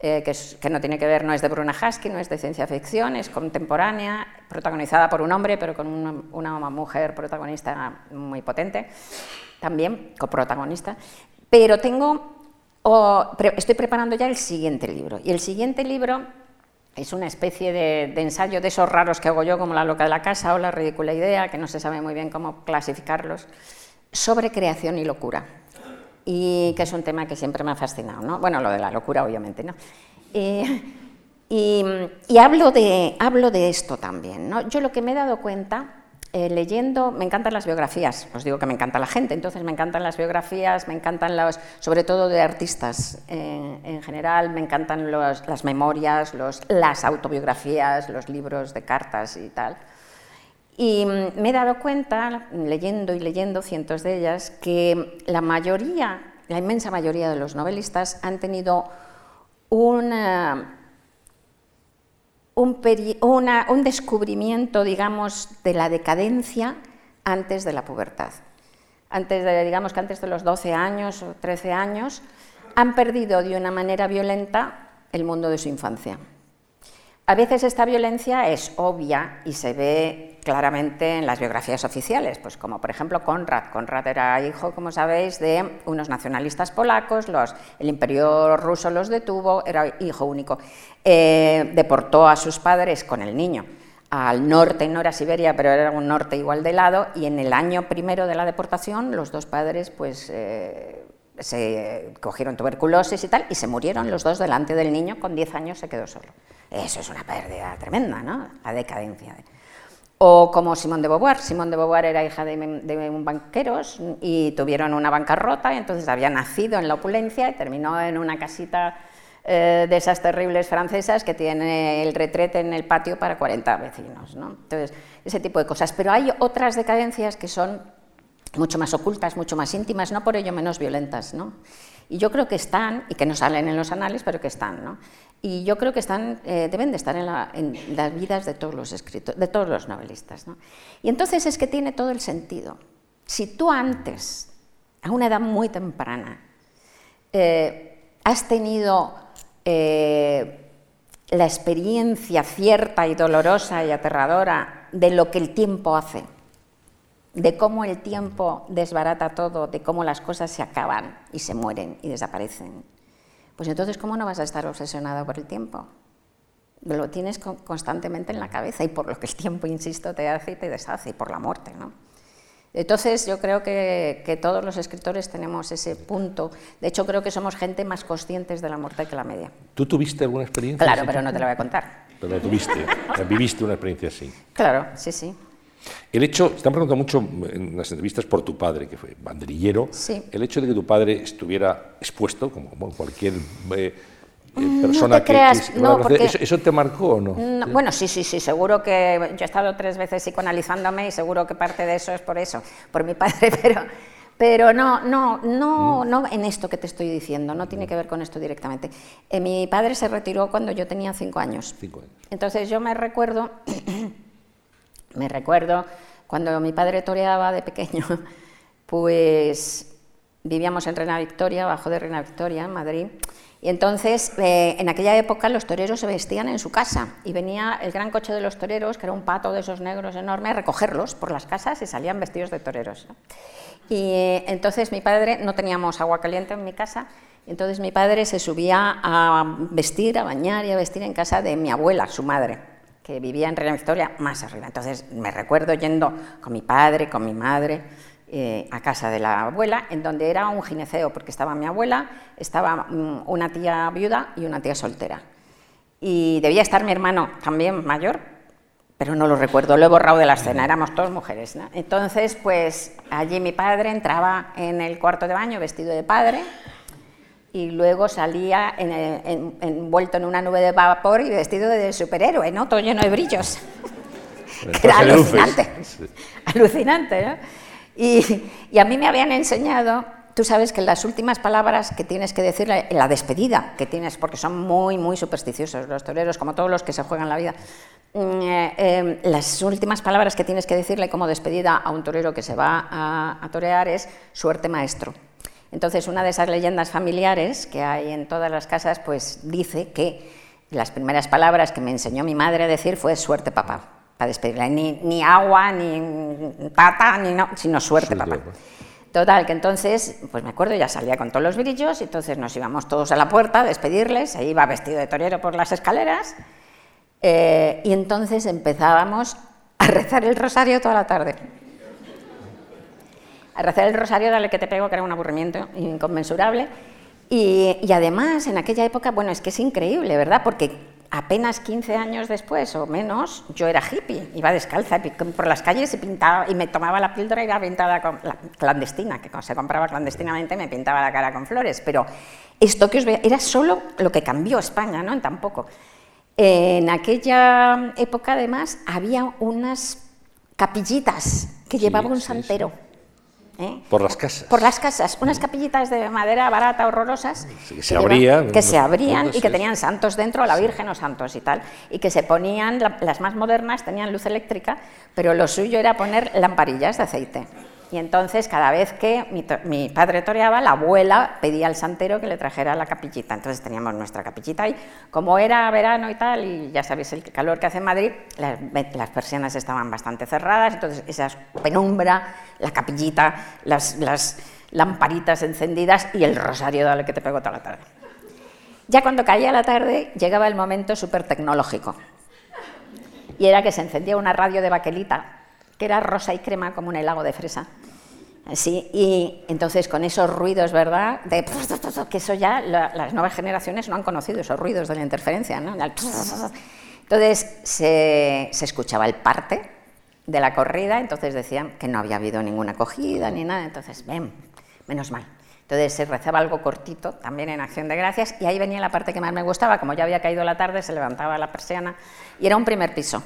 eh, que, no tiene que ver, no es de Bruna Husky, no es de ciencia ficción, es contemporánea, protagonizada por un hombre, pero con una, mujer protagonista muy potente, también coprotagonista. Pero tengo, estoy preparando ya el siguiente libro, y el siguiente libro es una especie de, ensayo de esos raros que hago yo, como La loca de la casa o La ridícula idea, que no se sabe muy bien cómo clasificarlos, sobre creación y locura y que es un tema que siempre me ha fascinado, ¿no? Bueno, lo de la locura, obviamente, ¿no? Y, hablo, de, hablo de esto también, ¿no? Yo lo que me he dado cuenta, eh, leyendo, me encantan las biografías, os digo que me encanta la gente, entonces me encantan las biografías, me encantan los, sobre todo de artistas eh, en general, me encantan las memorias, los, las autobiografías, los libros de cartas y tal. Y me he dado cuenta, leyendo y leyendo cientos de ellas, que la mayoría, la inmensa mayoría de los novelistas han tenido una, un, descubrimiento, digamos, de la decadencia antes de la pubertad. Antes de, digamos que antes de los 12 años o 13 años, han perdido de una manera violenta el mundo de su infancia. A veces esta violencia es obvia y se ve claramente en las biografías oficiales, pues como por ejemplo Konrad. Konrad era hijo, como sabéis, de unos nacionalistas polacos, el imperio ruso los detuvo, era hijo único. Eh, deportó a sus padres con el niño al norte, no era Siberia, pero era un norte igual de lado, y en el año primero de la deportación los dos padres pues... Eh, se cogieron tuberculosis y tal, y se murieron los dos delante del niño, con 10 años se quedó solo. Eso es una pérdida tremenda, ¿no? La decadencia. O como Simón de Beauvoir. Simón de Beauvoir era hija de, un banqueros y tuvieron una bancarrota y entonces había nacido en la opulencia y terminó en una casita eh, de esas terribles francesas que tiene el retrete en el patio para 40 vecinos. ¿no? Entonces, ese tipo de cosas. Pero hay otras decadencias que son mucho más ocultas, mucho más íntimas, no por ello menos violentas. ¿no? Y yo creo que están, y que no salen en los anales, pero que están. ¿no? Y yo creo que están, eh, deben de estar en, las vidas de todos los escritores, de todos los novelistas. ¿no? Y entonces es que tiene todo el sentido. Si tú antes, a una edad muy temprana, eh, has tenido eh, la experiencia cierta y dolorosa y aterradora de lo que el tiempo hace, de cómo el tiempo desbarata todo, de cómo las cosas se acaban y se mueren y desaparecen, pues entonces, ¿cómo no vas a estar obsesionado por el tiempo? Lo tienes constantemente en la cabeza y por lo que el tiempo, insisto, te hace y te deshace, y por la muerte, ¿no? Entonces, yo creo que, todos los escritores tenemos ese punto. De hecho, creo que somos gente más conscientes de la muerte que la media. ¿Tú tuviste alguna experiencia? Claro, pero no te la voy a contar. Pero tuviste, viviste una experiencia así. Claro, sí, sí. El hecho, están preguntando mucho en las entrevistas por tu padre, que fue banderillero, el hecho de que tu padre estuviera expuesto, como cualquier eh, eh, mm, persona que, ¿eso, te marcó o no? Bueno, sí, sí, sí, seguro que yo he estado tres veces psicoanalizándome y seguro que parte de eso es por eso, por mi padre, pero, pero no, no, no, mm. no en esto que te estoy diciendo, no tiene que ver con esto directamente. Eh, mi padre se retiró cuando yo tenía cinco años. Cinco años. Entonces yo me recuerdo Me recuerdo cuando mi padre toreaba de pequeño, pues vivíamos en Reina Victoria, abajo de Reina Victoria, en Madrid, y entonces eh, en aquella época los toreros se vestían en su casa y venía el gran coche de los toreros, que era un pato de esos negros enormes, a recogerlos por las casas y salían vestidos de toreros. Y eh, entonces mi padre, no teníamos agua caliente en mi casa, entonces mi padre se subía a vestir, a bañar y a vestir en casa de mi abuela, su madre que vivía en Reina Victoria, más arriba. Entonces me recuerdo yendo con mi padre, con mi madre, eh, a casa de la abuela, en donde era un gineceo, porque estaba mi abuela, estaba mm, una tía viuda y una tía soltera. Y debía estar mi hermano también mayor, pero no lo recuerdo, lo he borrado de la escena, éramos todas mujeres. Entonces, pues allí mi padre entraba en el cuarto de baño vestido de padre, y luego salía envuelto en una nube de vapor y vestido de superhéroe, ¿no? Todo lleno de brillos. era alucinante. Alucinante, ¿no? Y, a mí me habían enseñado, tú sabes que las últimas palabras que tienes que decir en la despedida, que tienes, porque son muy, muy supersticiosos los toreros, como todos los que se juegan la vida, mm, eh, eh, las últimas palabras que tienes que decirle como despedida a un torero que se va a, torear es suerte maestro. Entonces, una de esas leyendas familiares que hay en todas las casas, pues dice que las primeras palabras que me enseñó mi madre a decir fue suerte papá para despedirla. Ni, ni agua, ni tata, ni no, sino suerte, papá. Total, que entonces, pues me acuerdo, ya salía con todos los brillos, y entonces nos íbamos todos a la puerta a despedirles, se iba vestido de torero por las escaleras, eh, y entonces empezábamos a rezar el rosario toda la tarde. Rezar el rosario, dale que te pego, que era un aburrimiento inconmensurable. Y, y además, en aquella época, bueno, es que es increíble, ¿verdad? Porque apenas 15 años después o menos, yo era hippie, iba descalza por las calles y pintaba y me tomaba la píldora y iba pintada con, clandestina, que se compraba clandestinamente me pintaba la cara con flores, pero esto que os veía era solo lo que cambió España, ¿no? En tan poco. En aquella época además había unas capillitas que llevaba un santero. ¿Eh? Por las casas. Por las casas, unas capillitas de madera barata, horrorosas. que se abrían. Que se abrían y que tenían santos dentro, la Virgen o santos y tal. Y que se ponían, las más modernas tenían luz eléctrica, pero lo suyo era poner lamparillas de aceite. Y entonces, cada vez que mi, padre toreaba, la abuela pedía al santero que le trajera la capillita. Entonces teníamos nuestra capillita y como era verano y tal, y ya sabéis el calor que hace en Madrid, las, persianas estaban bastante cerradas, entonces esa penumbra, la capillita, las, lamparitas encendidas y el rosario dale que te pegó toda la tarde. Ya cuando caía la tarde, llegaba el momento súper tecnológico. Y era que se encendía una radio de baquelita que era rosa y crema como un helado de fresa. Sí, y entonces con esos ruidos, ¿verdad? De, que eso ya las nuevas generaciones no han conocido, esos ruidos de la interferencia. ¿no? Entonces se, se, escuchaba el parte de la corrida, entonces decían que no había habido ninguna acogida ni nada, entonces, ven, menos mal. Entonces se rezaba algo cortito, también en acción de gracias, y ahí venía la parte que más me gustaba, como ya había caído la tarde, se levantaba la persiana, y era un primer piso.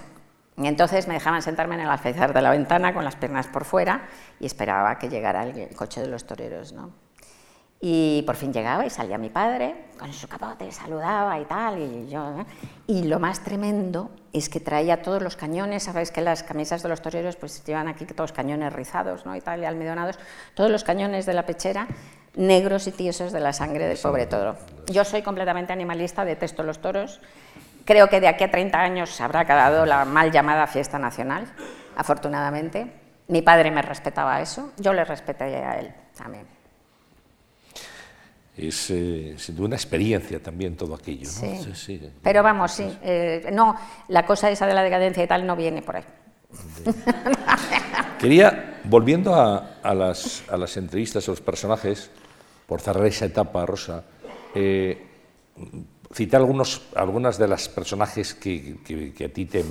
Entonces me dejaban sentarme en el alféizar de la ventana con las piernas por fuera y esperaba que llegara el, coche de los toreros. ¿no? Y por fin llegaba y salía mi padre con su capote, saludaba y tal. Y, yo, y lo más tremendo es que traía todos los cañones. Sabéis que las camisas de los toreros pues llevan aquí todos cañones rizados ¿no? y tal, y almidonados. Todos los cañones de la pechera negros y tiesos de la sangre del pobre toro. Yo soy completamente animalista, detesto los toros Creo que de aquí a 30 años se habrá acabado la mal llamada fiesta nacional, afortunadamente. Mi padre me respetaba eso, yo le respeté a él también. Es eh, una experiencia también todo aquello. ¿no? Sí. Pero vamos, sí. Eh, no, la cosa esa de la decadencia y tal no viene por ahí. Quería, volviendo a, las, a, las, entrevistas a los personajes, por cerrar esa etapa, Rosa, eh, citar algunos, algunas de las personajes que, que, a ti te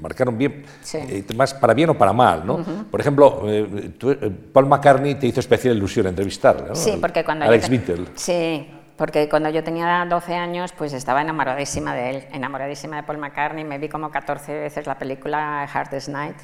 marcaron bien, eh, más para bien o para mal, ¿no? Por ejemplo, eh, eh, Paul McCartney te hizo especial ilusión entrevistar, ¿no? Sí, porque cuando Alex Beatle. Sí, porque cuando yo tenía 12 años, pues estaba enamoradísima de él, enamoradísima de Paul McCartney, me vi como 14 veces la película Hardest Night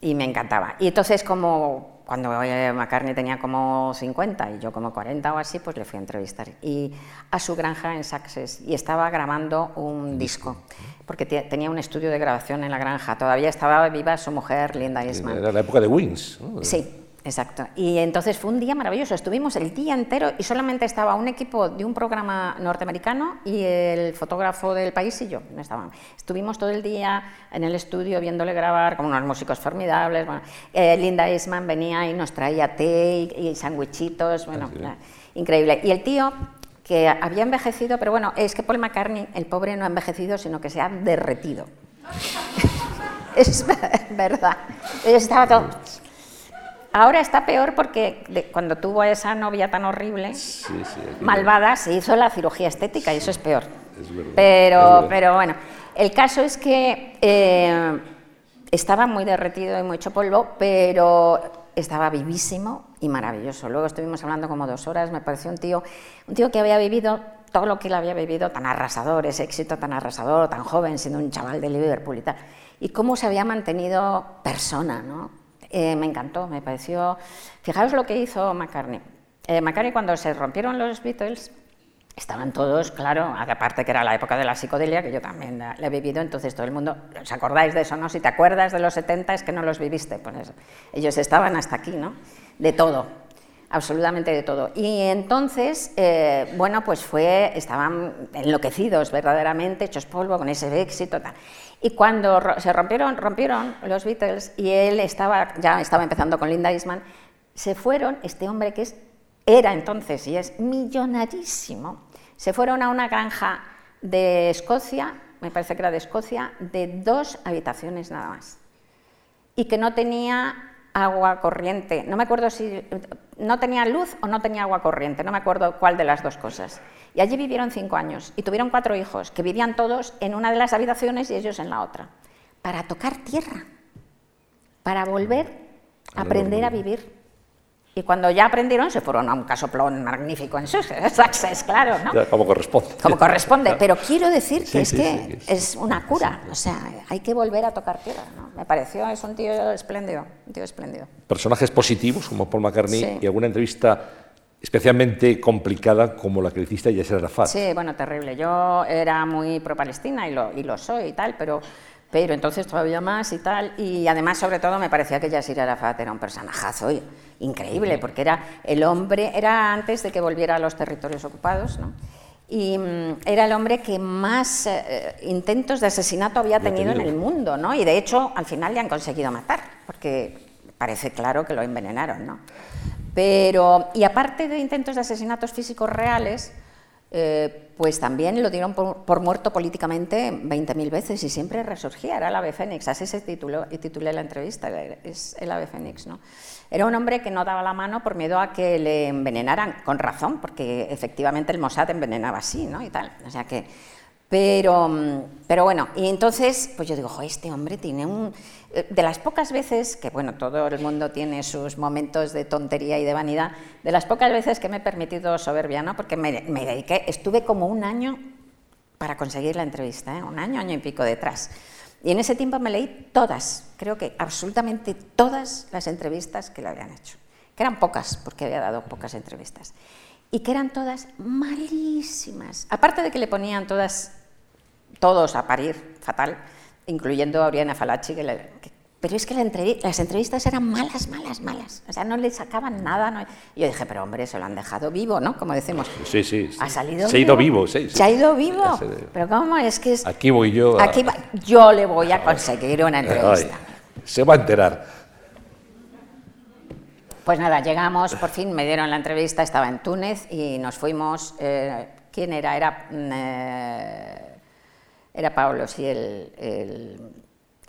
y me encantaba. Y entonces como cuando McCartney tenía como 50 y yo como 40 o así, pues le fui a entrevistar. Y a su granja en Saxes y estaba grabando un disco, porque tenía un estudio de grabación en la granja. Todavía estaba viva su mujer, Linda Eastman. Era la época de Wings. Sí, Exacto. Y entonces fue un día maravilloso. Estuvimos el día entero y solamente estaba un equipo de un programa norteamericano y el fotógrafo del país y yo. No estaban. Estuvimos todo el día en el estudio viéndole grabar con unos músicos formidables. Eh, Linda Eastman venía y nos traía té y, sandwichitos. Bueno, ah, increíble. Y el tío que había envejecido, pero bueno, es que Paul McCartney, el pobre, no ha envejecido, sino que se ha derretido. es verdad. Estaba todo Ahora está peor porque cuando tuvo a esa novia tan horrible, malvada, se hizo la cirugía estética y eso es peor. pero, pero bueno, el caso es que eh, estaba muy derretido y muy hecho polvo, pero estaba vivísimo y maravilloso. Luego estuvimos hablando como dos horas, me pareció un tío, un tío que había vivido todo lo que él había vivido, tan arrasador, ese éxito tan arrasador, tan joven, siendo un chaval de Liverpool y tal, y cómo se había mantenido persona, ¿no? Eh, me encantó, me pareció... Fijaos lo que hizo McCartney. Eh, McCartney cuando se rompieron los Beatles, estaban todos, claro, aparte que era la época de la psicodelia, que yo también la, he vivido, entonces todo el mundo, ¿os acordáis de eso, no? Si te acuerdas de los 70 es que no los viviste, pues ellos estaban hasta aquí, ¿no? De todo, absolutamente de todo. Y entonces, eh, bueno, pues fue, estaban enloquecidos verdaderamente, hechos polvo con ese éxito, tal. Y cuando se rompieron, rompieron los Beatles y él estaba, ya estaba empezando con Linda Eastman, se fueron, este hombre que es, era entonces y es millonarísimo, se fueron a una granja de Escocia, me parece que era de Escocia, de dos habitaciones nada más. Y que no tenía agua corriente. No me acuerdo si no tenía luz o no tenía agua corriente, no me acuerdo cuál de las dos cosas. Y allí vivieron cinco años y tuvieron cuatro hijos, que vivían todos en una de las habitaciones y ellos en la otra, para tocar tierra, para volver a aprender a vivir. Y cuando ya aprendieron, se fueron a un casoplón magnífico en Sussex, claro, ¿no? como corresponde. Como corresponde, pero quiero decir que es que es una cura, o sea, hay que volver a tocar tierra, ¿no? Me pareció, es un tío espléndido, un tío espléndido. Personajes positivos como Paul McCartney y alguna entrevista especialmente complicada como la que le hiciste a Yasser Arafat. Sí, bueno, terrible. Yo era muy pro-Palestina y lo, y lo soy y tal, pero pero entonces todavía más y tal, y además sobre todo me parecía que Yasir Arafat era un personajazo increíble, porque era el hombre, era antes de que volviera a los territorios ocupados, ¿no? y mm, era el hombre que más eh, intentos de asesinato había tenido, en el mundo, ¿no? y de hecho al final le han conseguido matar, porque parece claro que lo envenenaron. ¿no? Pero, y aparte de intentos de asesinatos físicos reales, eh, pues también lo dieron por, muerto políticamente 20.000 veces y siempre resurgía, era el ave fénix, así se tituló, titulé la entrevista, es el ave fénix. ¿no? Era un hombre que no daba la mano por miedo a que le envenenaran, con razón, porque efectivamente el Mossad envenenaba así, ¿no? y tal. O sea que pero, pero bueno, y entonces, pues yo digo, este hombre tiene un... Eh, de las pocas veces, que bueno, todo el mundo tiene sus momentos de tontería y de vanidad, de las pocas veces que me he permitido soberbia, ¿no? Porque me, dediqué, estuve como un año para conseguir la entrevista, ¿eh? un año, año y pico detrás. Y en ese tiempo me leí todas, creo que absolutamente todas las entrevistas que le habían hecho, que eran pocas, porque había dado pocas entrevistas, y que eran todas malísimas. Aparte de que le ponían todas todos a parir, fatal, incluyendo a Oriana Falachi, pero es que las entrevistas eran malas, malas, malas. O sea, no le sacaban nada. Y yo dije, pero hombre, se lo han dejado vivo, ¿no? Como decimos. Sí, sí. Ha salido se ha ido vivo, sí, Se ha ido vivo. Pero ¿cómo? Es que es... Aquí voy yo. Aquí Yo le voy a conseguir una entrevista. se va a enterar. Pues nada, llegamos, por fin me dieron la entrevista, estaba en Túnez y nos fuimos. Eh, ¿Quién era? Era. Mm, eh, era Pablo, sí, el,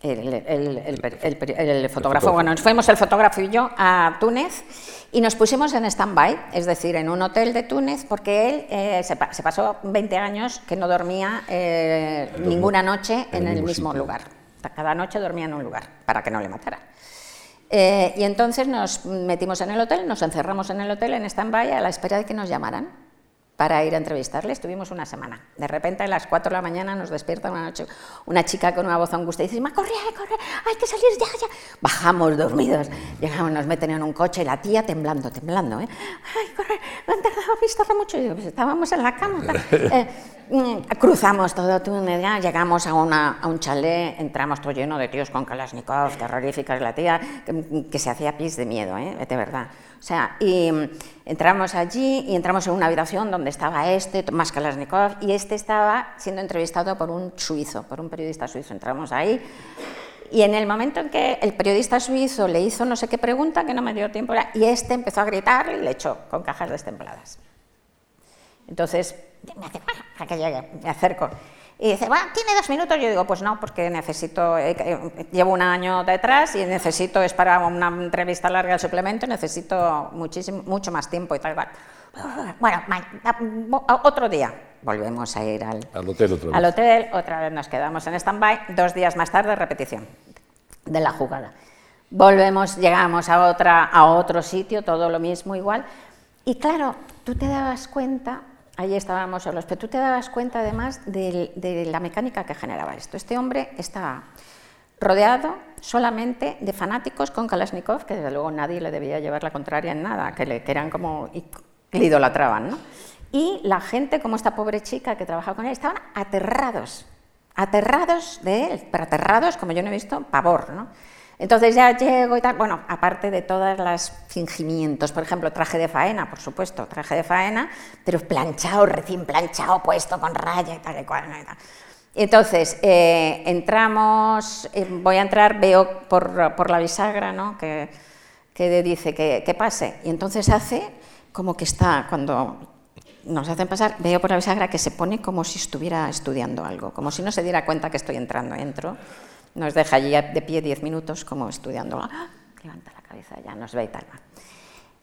el, fotógrafo. Bueno, nos fuimos el fotógrafo y yo a Túnez y nos pusimos en stand-by, es decir, en un hotel de Túnez, porque él eh, se, pasó 20 años que no dormía eh, ninguna noche en el mismo lugar. Cada noche dormía en un lugar para que no le matara. Eh, y entonces nos metimos en el hotel, nos encerramos en el hotel en stand-by a la espera de que nos llamaran para ir a entrevistarle. Estuvimos una semana. De repente a las 4 de la mañana nos despierta una noche una chica con una voz angustia y dice, corre, corre, hay que salir ya, ya. Bajamos dormidos, llegamos, nos meten en un coche y la tía temblando, temblando. ¿eh? Ay, corre, me han tardado, visto mucho. Y pues estábamos en la cama. Eh, mm, cruzamos todo Túnez, llegamos a, una, a un chalet, entramos todo lleno de tíos con Kalashnikov, terroríficas, la tía que, que se hacía pis de miedo, ¿eh? de verdad. O sea, y mm, entramos allí y entramos en una habitación donde estaba este, Tomás Kalashnikov, y este estaba siendo entrevistado por un suizo, por un periodista suizo. Entramos ahí y en el momento en que el periodista suizo le hizo no sé qué pregunta, que no me dio tiempo, y este empezó a gritar y le echó con cajas destempladas. Entonces, me, acerco. Y dice, bueno, tiene dos minutos. Yo digo, pues no, porque necesito, eh, eh, llevo un año detrás y necesito, es para una entrevista larga del suplemento, necesito muchísimo, mucho más tiempo y tal. Bueno, otro día volvemos a ir al, al hotel. Otra vez. Al hotel, otra vez nos quedamos en stand-by, dos días más tarde repetición de la jugada. Volvemos, llegamos a, otra, a otro sitio, todo lo mismo igual. Y claro, tú te dabas cuenta, ahí estábamos solos, pero tú te dabas cuenta además de, la mecánica que generaba esto. Este hombre estaba rodeado solamente de fanáticos con Kalashnikov, que desde luego nadie le debía llevar la contraria en nada, que, le, eran como idolatraban. ¿no? Y la gente, como esta pobre chica que trabajaba con él, estaban aterrados, aterrados de él, pero aterrados, como yo no he visto, pavor. ¿no? Entonces ya llego y tal, bueno, aparte de todos los fingimientos, por ejemplo, traje de faena, por supuesto, traje de faena, pero planchado, recién planchado, puesto con raya y tal y cual. Y tal. Entonces, eh, entramos, eh, voy a entrar, veo por, por la bisagra, ¿no? Que, que dice que, que, pase. Y entonces hace como que está, cuando nos hacen pasar, veo por la bisagra que se pone como si estuviera estudiando algo, como si no se diera cuenta que estoy entrando. Entro, nos deja allí de pie diez minutos como estudiando. ¡Ah! Levanta la cabeza, ya nos ve y tal.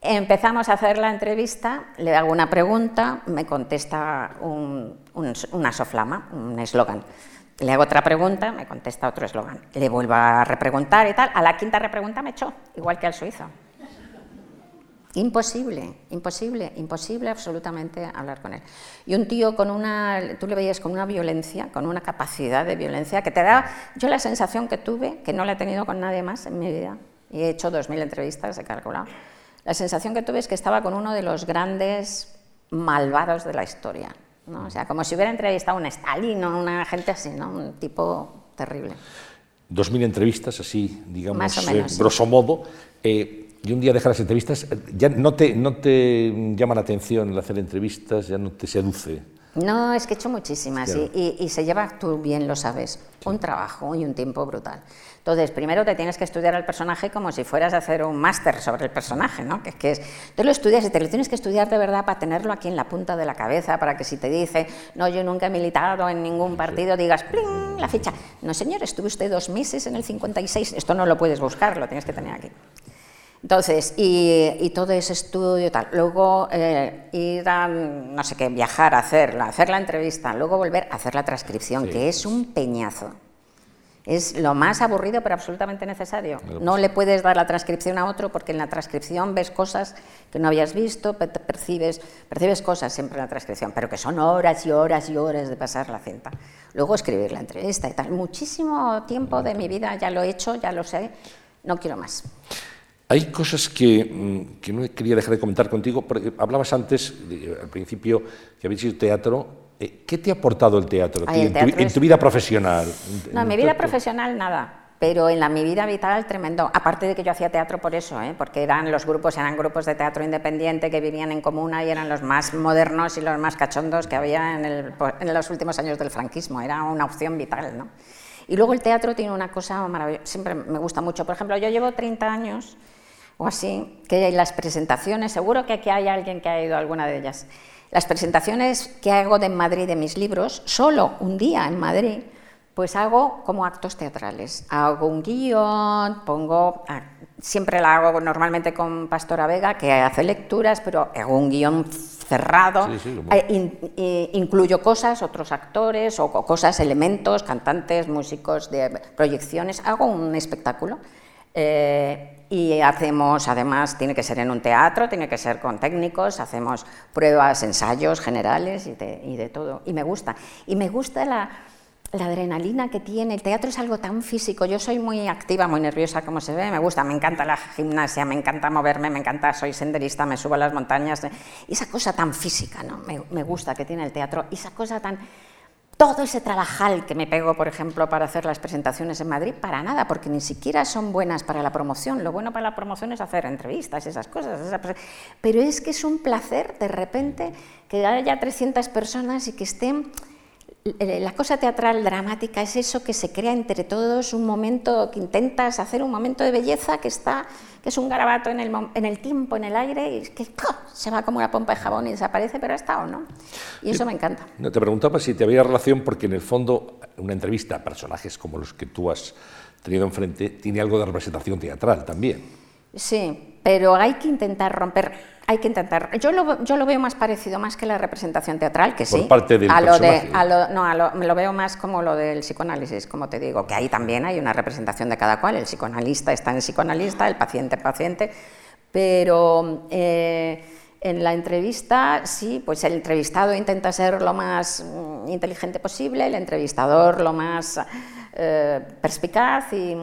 Empezamos a hacer la entrevista, le hago una pregunta, me contesta un, un, una soflama, un eslogan. Le hago otra pregunta, me contesta otro eslogan. Le vuelvo a repreguntar y tal. A la quinta repregunta me echó, igual que al suizo. Imposible, imposible, imposible absolutamente hablar con él. Y un tío con una, tú le veías con una violencia, con una capacidad de violencia que te da, yo la sensación que tuve, que no la he tenido con nadie más en mi vida, y he hecho 2.000 entrevistas, he calculado, la sensación que tuve es que estaba con uno de los grandes malvados de la historia. ¿no? O sea, como si hubiera entrevistado a un Stalin o una gente así, ¿no? un tipo terrible. 2.000 entrevistas, así, digamos, Más o menos, eh, grosso modo. Eh, y un día dejar las entrevistas, ya no te, no te llama la atención el hacer entrevistas, ya no te seduce. No, es que he hecho muchísimas Claro. y, y- y se lleva, tú bien lo sabes, un trabajo y un tiempo brutal. Entonces, primero te tienes que estudiar al personaje como si fueras a hacer un máster sobre el personaje, ¿no? Que, es que es, tú lo estudias y te lo tienes que estudiar de verdad para tenerlo aquí en la punta de la cabeza, para que si te dice, no, yo nunca he militado en ningún partido, digas, ¡pling! la ficha. No, señor, estuve usted dos meses en el 56, esto no lo puedes buscar, lo tienes que tener aquí. Entonces, y, y todo ese estudio y tal. Luego eh, ir a, no sé qué, viajar, hacerla, hacer la entrevista, luego volver a hacer la transcripción, Sí. que es un peñazo. Es lo más aburrido, pero absolutamente necesario. No le puedes dar la transcripción a otro porque en la transcripción ves cosas que no habías visto, percibes, percibes cosas siempre en la transcripción, pero que son horas y horas y horas de pasar la cinta. Luego escribir la entrevista y tal. Muchísimo tiempo de mi vida ya lo he hecho, ya lo sé, no quiero más. Hay cosas que, mm, que no quería dejar de comentar contigo, porque hablabas antes, al principio, que habéis hecho teatro. Eh, ¿Qué te ha aportado el teatro, Ay, el en, tu, teatro en es- tu vida profesional? No, en mi vida profesional nada, pero en la mi vida vital tremendo. Aparte de que yo hacía teatro por eso, ¿eh? porque eran los grupos, eran grupos de teatro independiente que vivían en comuna y eran los más modernos y los más cachondos que había en, el- en los últimos años del franquismo. Era una opción vital, ¿no? Y luego el teatro tiene una cosa maravillosa, siempre me gusta mucho. Por ejemplo, yo llevo 30 años o así, que las presentaciones, seguro que aquí hay alguien que ha ido a alguna de ellas. Las presentaciones que hago de Madrid de mis libros, solo un día en Madrid, pues hago como actos teatrales. Hago un guion, pongo, siempre la hago normalmente con Pastora Vega, que hace lecturas, pero hago un guion cerrado, Sí, sí, lo- eh, in- eh, incluyo cosas, otros actores, o co- cosas, elementos, cantantes, músicos, de proyecciones, hago un espectáculo. Eh, y hacemos, además, tiene que ser en un teatro, tiene que ser con técnicos, hacemos pruebas, ensayos generales y de, todo. Y me gusta. Y me gusta la, adrenalina que tiene. El teatro es algo tan físico. Yo soy muy activa, muy nerviosa, como se ve. Me gusta, me encanta la gimnasia, me encanta moverme, me encanta, soy senderista, me subo a las montañas. Esa cosa tan física, ¿no? Me, gusta que tiene el teatro. Esa cosa tan todo ese trabajal que me pego, por ejemplo, para hacer las presentaciones en Madrid, para nada, porque ni siquiera son buenas para la promoción. Lo bueno para la promoción es hacer entrevistas, esas cosas. esa pre- Pero es que es un placer de repente que haya 300 personas y que estén... eh, La cosa teatral dramática es eso que se crea entre todos, un momento que intentas hacer un momento de belleza que está, que es un garabato en el, en el tiempo, en el aire, y que se va como una pompa de jabón y desaparece, pero ha estado, ¿no? Y eso me encanta. No, te preguntaba si te había relación, porque en el fondo una entrevista a personajes como los que tú has tenido enfrente tiene algo de representación teatral también. Sí, pero hay que intentar romper hay que intentar. Yo lo, yo lo veo más parecido, más que la representación teatral, que sí. Por parte del a lo de, a lo, No, a lo, me lo veo más como lo del psicoanálisis, como te digo, que ahí también hay una representación de cada cual. El psicoanalista está en el psicoanalista, el paciente en paciente, pero eh, en la entrevista, sí, pues el entrevistado intenta ser lo más mm, inteligente posible, el entrevistador lo más eh, perspicaz y,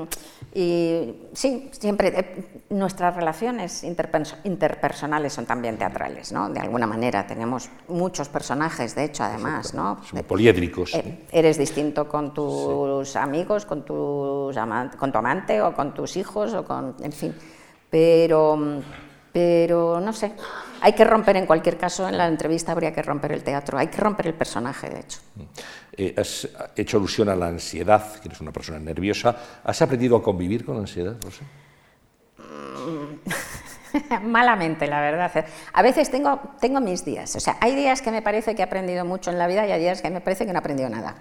y, sí, siempre eh, nuestras relaciones interperso- interpersonales son también teatrales, ¿no? De alguna manera tenemos muchos personajes, de hecho, además, ¿no? Poliédricos. Eh, eres distinto con tus amigos, con, tus con tu amante o con tus hijos o con, en fin. Pero, pero no sé. Hay que romper en cualquier caso en la entrevista habría que romper el teatro. Hay que romper el personaje, de hecho. Eh, has hecho alusión a la ansiedad, que eres una persona nerviosa. ¿Has aprendido a convivir con la ansiedad, Rosa? Malamente, la verdad. A veces tengo, tengo mis días. O sea, hay días que me parece que he aprendido mucho en la vida y hay días que me parece que no he aprendido nada.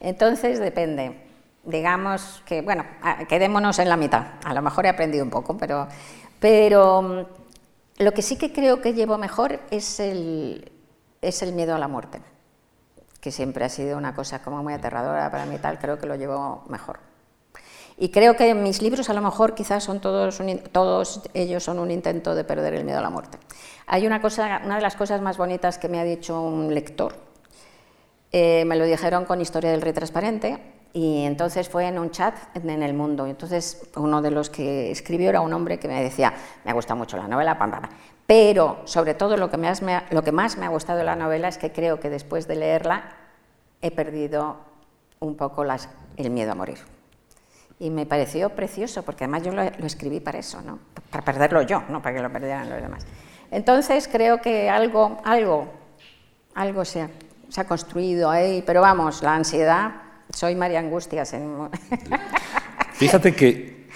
Entonces, depende. Digamos que, bueno, quedémonos en la mitad. A lo mejor he aprendido un poco, pero, pero mm, lo que sí que creo que llevo mejor es el, es el miedo a la muerte, que siempre ha sido una cosa como muy aterradora para mí, tal, creo que lo llevo mejor. Y creo que mis libros a lo mejor quizás son todos, un in- todos ellos son un intento de perder el miedo a la muerte. Hay una cosa, una de las cosas más bonitas que me ha dicho un lector, eh, me lo dijeron con Historia del Rey Transparente y entonces fue en un chat en, El Mundo. Entonces uno de los que escribió era un hombre que me decía, me ha gustado mucho la novela, pam, pam, pam". pero sobre todo lo que, me lo que más me ha gustado de la novela es que creo que después de leerla he perdido un poco las- el miedo a morir. Y me pareció precioso, porque además yo lo, lo escribí para eso, ¿no? Para perderlo yo, no para que lo perdieran los demás. Entonces creo que algo, algo, algo se ha, se ha construido ahí, pero vamos, la ansiedad, soy María Angustias. En... Fíjate que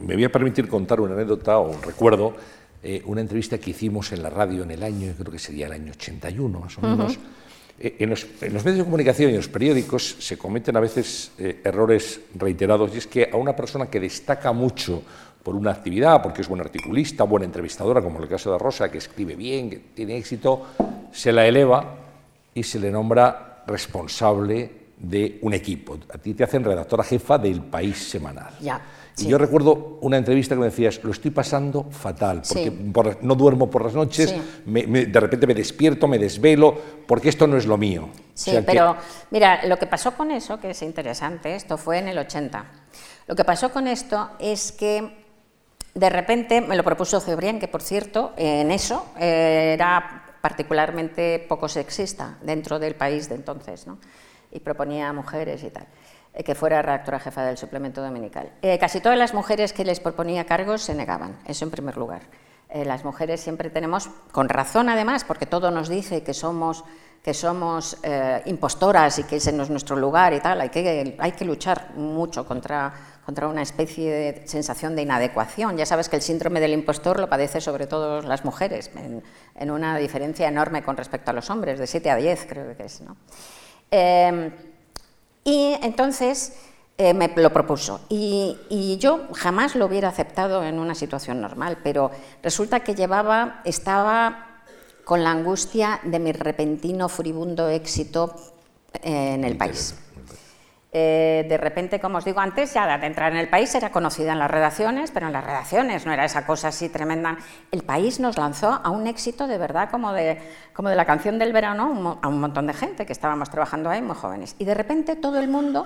me voy a permitir contar una anécdota o un recuerdo, eh, una entrevista que hicimos en la radio en el año, creo que sería el año 81 más o menos. Eh, en, los, en los medios de comunicación y en los periódicos se cometen a veces eh, errores reiterados y es que a una persona que destaca mucho por una actividad, porque es buena articulista, buena entrevistadora, como en el caso de Rosa, que escribe bien, que tiene éxito, se la eleva y se le nombra responsable de un equipo. A ti te hacen redactora jefa del País Semanal. Ya, Y yo recuerdo una entrevista que me decías, lo estoy pasando fatal, porque Sí. por- no duermo por las noches, Sí. me- me- de repente me despierto, me desvelo, porque esto no es lo mío. Sí, O sea que- pero mira, lo que pasó con eso, que es interesante, esto fue en el 80. Lo que pasó con esto es que de repente me lo propuso Cebrián, que por cierto, en eso eh, era particularmente poco sexista dentro del país de entonces, ¿no? Y proponía a mujeres y tal, eh, que fuera redactora jefa del suplemento dominical. Eh, casi todas las mujeres que les proponía cargos se negaban, eso en primer lugar. Eh, las mujeres siempre tenemos, con razón además, porque todo nos dice que somos, que somos impostoras y que ese no es nuestro lugar y tal, hay que, hay que luchar mucho contra, contra una especie de sensación de inadecuación. Ya sabes que el síndrome del impostor lo padece sobre todo las mujeres, en, en una diferencia enorme con respecto a los hombres, de 7 a 10 creo que es. ¿no? Eh, y entonces eh, me lo propuso. Y, y yo jamás lo hubiera aceptado en una situación normal, pero resulta que llevaba, estaba con la angustia de mi repentino, furibundo éxito eh, en el país. Eh, de repente, como os digo antes, ya de entrar en el país era conocida en las redacciones, pero en las redacciones no era esa cosa así tremenda. El país nos lanzó a un éxito de verdad como de, como de la canción del verano a un montón de gente que estábamos trabajando ahí muy jóvenes. Y de repente todo el mundo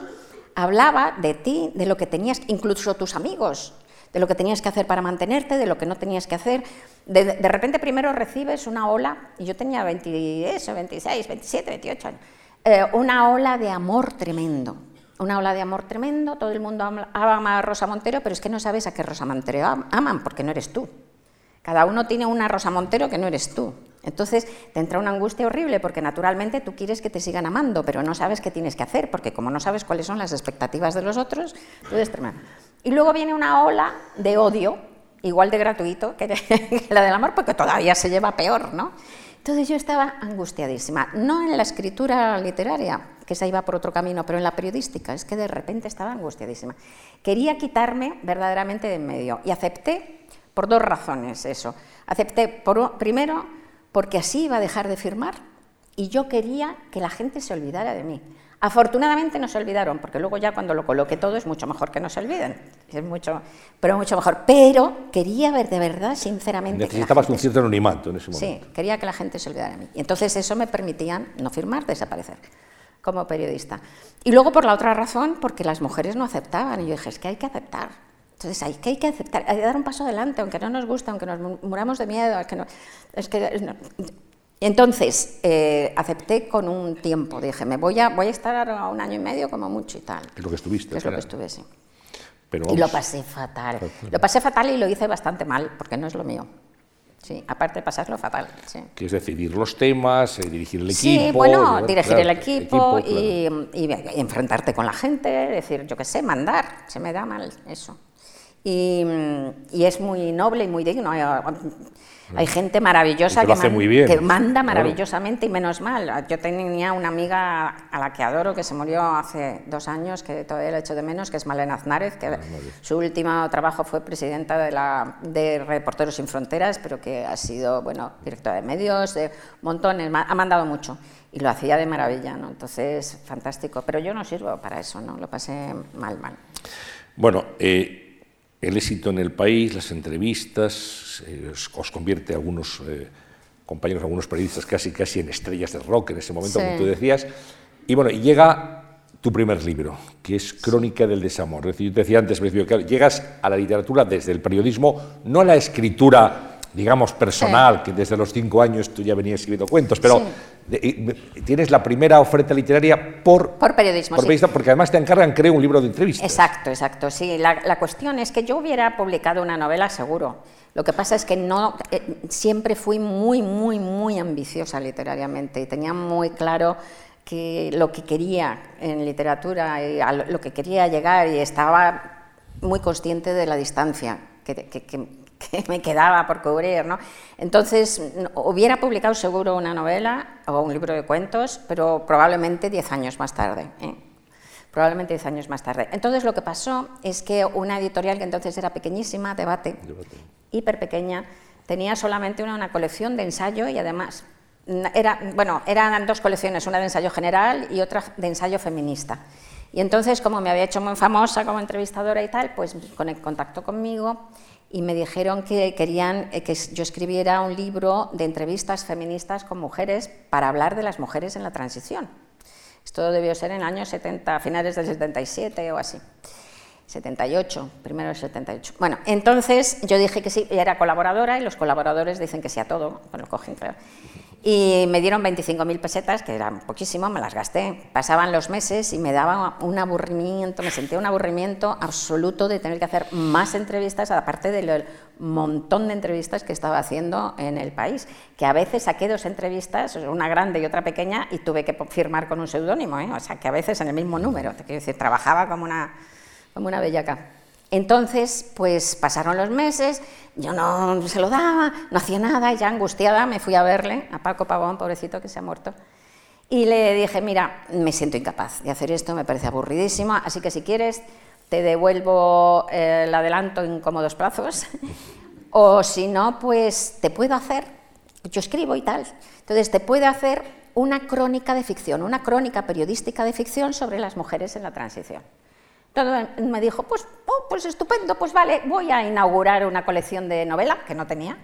hablaba de ti, de lo que tenías, incluso tus amigos, de lo que tenías que hacer para mantenerte, de lo que no tenías que hacer. De, de repente primero recibes una ola, y yo tenía 20, eso, 26, 27, 28 años, eh, una ola de amor tremendo. Una ola de amor tremendo, todo el mundo ama a Rosa Montero, pero es que no sabes a qué Rosa Montero am- aman, porque no eres tú. Cada uno tiene una Rosa Montero que no eres tú. Entonces te entra una angustia horrible porque naturalmente tú quieres que te sigan amando, pero no sabes qué tienes que hacer, porque como no sabes cuáles son las expectativas de los otros, puedes tremendo. Y luego viene una ola de odio, igual de gratuito que la del amor, porque todavía se lleva peor, ¿no? Entonces yo estaba angustiadísima, no en la escritura literaria, que esa iba por otro camino, pero en la periodística, es que de repente estaba angustiadísima. Quería quitarme verdaderamente de en medio y acepté por dos razones eso. Acepté, por, primero, porque así iba a dejar de firmar y yo quería que la gente se olvidara de mí. Afortunadamente no se olvidaron, porque luego ya cuando lo coloque todo es mucho mejor que no se olviden. Es mucho, pero mucho mejor. Pero quería ver de verdad, sinceramente. Necesitabas un cierto anonimato en ese momento. Sí, quería que la gente se olvidara de mí. Y entonces eso me permitía no firmar, desaparecer como periodista. Y luego por la otra razón, porque las mujeres no aceptaban. Y yo dije, es que hay que aceptar. Entonces hay que, hay que aceptar, hay que dar un paso adelante, aunque no nos guste, aunque nos muramos de miedo. Es que, no, es que entonces, eh, acepté con un tiempo, dije, me voy a, voy a estar a un año y medio como mucho y tal. Es lo que estuviste. Es lo que estuve, sí. y lo pasé fatal. Lo pasé fatal y lo hice bastante mal, porque no es lo mío. Sí, aparte de pasarlo fatal. Sí. Que es decidir los temas, eh, dirigir el equipo. Sí, bueno, dirigir el equipo, y, enfrentarte con la gente, decir, yo qué sé, mandar. Se me da mal eso. Y, y es muy noble y muy digno. Hay gente maravillosa que, manda maravillosamente y menos mal. Yo tenía una amiga a la que adoro que se murió hace dos años, que todavía le echo de menos, que es Malena Aznárez, que ah, su último trabajo fue presidenta de, la, de Reporteros Sin Fronteras, pero que ha sido bueno, directora de medios, de montones, ha mandado mucho y lo hacía de maravilla, ¿no? entonces fantástico. Pero yo no sirvo para eso, ¿no? lo pasé mal, mal. Bueno, eh, el éxito en el país, las entrevistas, eh, os, convierte a algunos eh, compañeros, algunos periodistas casi, casi en estrellas de rock en ese momento, como tú decías. Y bueno, llega tu primer libro, que es Crónica del Desamor. Es decir, yo te decía antes, que llegas a la literatura desde el periodismo, no a la escritura digamos, personal, que desde los cinco años tú ya venías escribiendo cuentos, pero tienes la primera oferta literaria por, por periodismo. porque además te encargan, creo, un libro de entrevistas. Exacto, exacto, sí. La, la, cuestión es que yo hubiera publicado una novela seguro. Lo que pasa es que no, eh, siempre fui muy, muy, muy ambiciosa literariamente y tenía muy claro que lo que quería en literatura y a lo que quería llegar y estaba muy consciente de la distancia que, que, que me quedaba por cubrir, ¿no? Entonces, hubiera publicado seguro una novela o un libro de cuentos, pero probablemente diez años más tarde. ¿eh? Probablemente diez años más tarde. Entonces, lo que pasó es que una editorial que entonces era pequeñísima, Debate, hiper pequeña, tenía solamente una, una colección de ensayo y además era, bueno, eran dos colecciones, una de ensayo general y otra de ensayo feminista. Y entonces, como me había hecho muy famosa como entrevistadora y tal, pues contactó conmigo y me dijeron que querían eh, que yo escribiera un libro de entrevistas feministas con mujeres para hablar de las mujeres en la transición. Esto debió ser en el año 70, finales del 77 o así. 78, primero del 78. Bueno, entonces yo dije que sí, era colaboradora y los colaboradores dicen que sí a todo, lo cogen, claro. Y me dieron 25.000 pesetas, que era poquísimo, me las gasté. Pasaban los meses y me daba un aburrimiento, me sentía un aburrimiento absoluto de tener que hacer más entrevistas, aparte del montón de entrevistas que estaba haciendo en el país. Que a veces saqué dos entrevistas, una grande y otra pequeña, y tuve que firmar con un seudónimo, ¿eh? o sea que a veces en el mismo número. Quiero decir, trabajaba como una, como una bellaca. Entonces, pues pasaron los meses, yo no se lo daba, no hacía nada, y ya angustiada me fui a verle, a Paco Pavón, pobrecito que se ha muerto, y le dije, mira, me siento incapaz de hacer esto, me parece aburridísimo, así que si quieres te devuelvo el adelanto en cómodos plazos, o si no, pues te puedo hacer, yo escribo y tal, entonces te puedo hacer una crónica de ficción, una crónica periodística de ficción sobre las mujeres en la transición me dijo, pues, oh, pues estupendo, pues vale, voy a inaugurar una colección de novela que no tenía.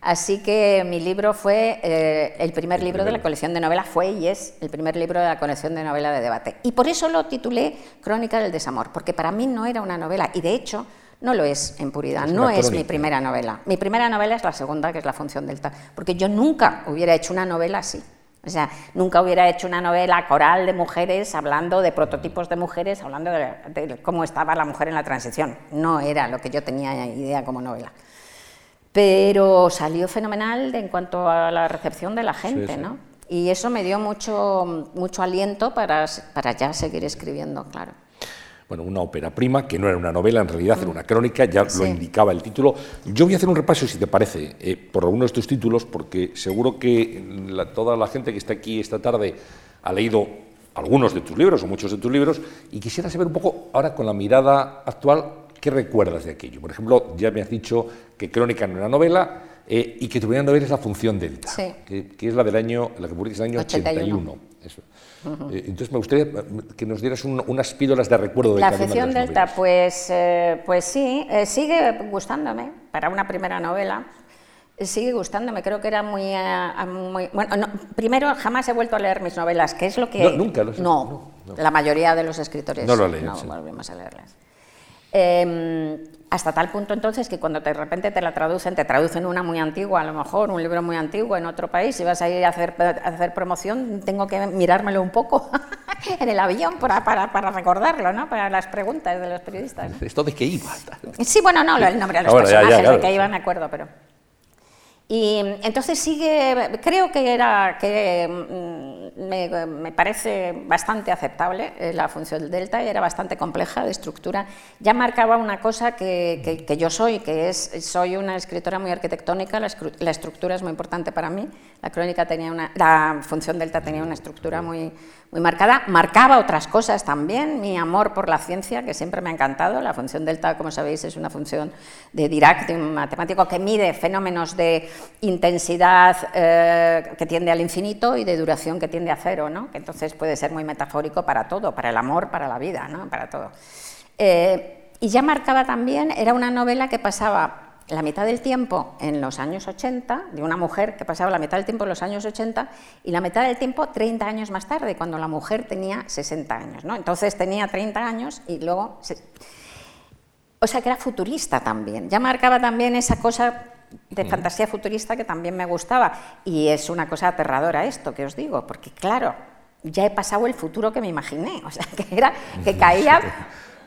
Así que mi libro fue, eh, el primer libro de la colección de novela fue y es el primer libro de la colección de novela de debate. Y por eso lo titulé Crónica del Desamor, porque para mí no era una novela, y de hecho no lo es en puridad, no es mi primera novela. Mi primera novela es la segunda, que es La función del tal, porque yo nunca hubiera hecho una novela así. O sea, nunca hubiera hecho una novela coral de mujeres hablando de prototipos de mujeres, hablando de, cómo estaba la mujer en la transición. No era lo que yo tenía idea como novela. Pero salió fenomenal en cuanto a la recepción de la gente, ¿no? Y eso me dio mucho, mucho aliento para, para ya seguir escribiendo, claro. Bueno, una ópera prima, que no era una novela, en realidad era una crónica, ya lo indicaba el título. Yo voy a hacer un repaso, si te parece, eh, por algunos de estos títulos, porque seguro que toda la gente que está aquí esta tarde ha leído algunos de tus libros o muchos de tus libros, y quisiera saber un poco, ahora con la mirada actual, ¿qué recuerdas de aquello? Por ejemplo, ya me has dicho que Crónica no era novela eh, y que tu primera novela es La Función Delta, que, es la del año, la que publicas en el año 81. Eh, entonces me gustaría que nos dieras unas píldoras de recuerdo de La función delta, pues, eh, pues sí, eh, sigue gustándome para una primera novela. Sigue gustándome, creo que era muy... bueno, primero, jamás he vuelto a leer mis novelas, que es lo que... No, nunca lo no, la mayoría de los escritores no, lo leen, no volvemos a leerlas. Em, hasta tal punto entonces que cuando de repente te la traducen, te traducen una muy antigua, a lo mejor un libro muy antiguo en otro país, y vas a ir a hacer, hacer promoción, tengo que mirármelo un poco en el avión para, para, para, recordarlo, ¿no? para las preguntas de los periodistas. ¿Esto de qué iba? Sí, bueno, no, el nombre de los personajes de qué iba me acuerdo, pero... Y entonces sigue, creo que era que me, parece bastante aceptable eh, la función del delta, era bastante compleja de estructura. Ya marcaba una cosa que, que, yo soy, que es soy una escritora muy arquitectónica, la, la, estructura es muy importante para mí. La crónica tenía una, la función delta tenía una estructura muy, muy marcada. Marcaba otras cosas también, mi amor por la ciencia, que siempre me ha encantado. La función delta, como sabéis, es una función de Dirac, de un matemático que mide fenómenos de intensidad eh, que tiende al infinito y de duración que tiende a cero, ¿no? que entonces puede ser muy metafórico para todo, para el amor, para la vida, ¿no? para todo. Eh, y ya marcaba también, era una novela que pasaba la mitad del tiempo en los años 80, de una mujer que pasaba la mitad del tiempo en los años 80 y la mitad del tiempo 30 años más tarde, cuando la mujer tenía 60 años. ¿no? Entonces tenía 30 años y luego... O sea que era futurista también. Ya marcaba también esa cosa de fantasía futurista que también me gustaba. Y es una cosa aterradora esto que os digo, porque claro, ya he pasado el futuro que me imaginé. O sea, que era que caía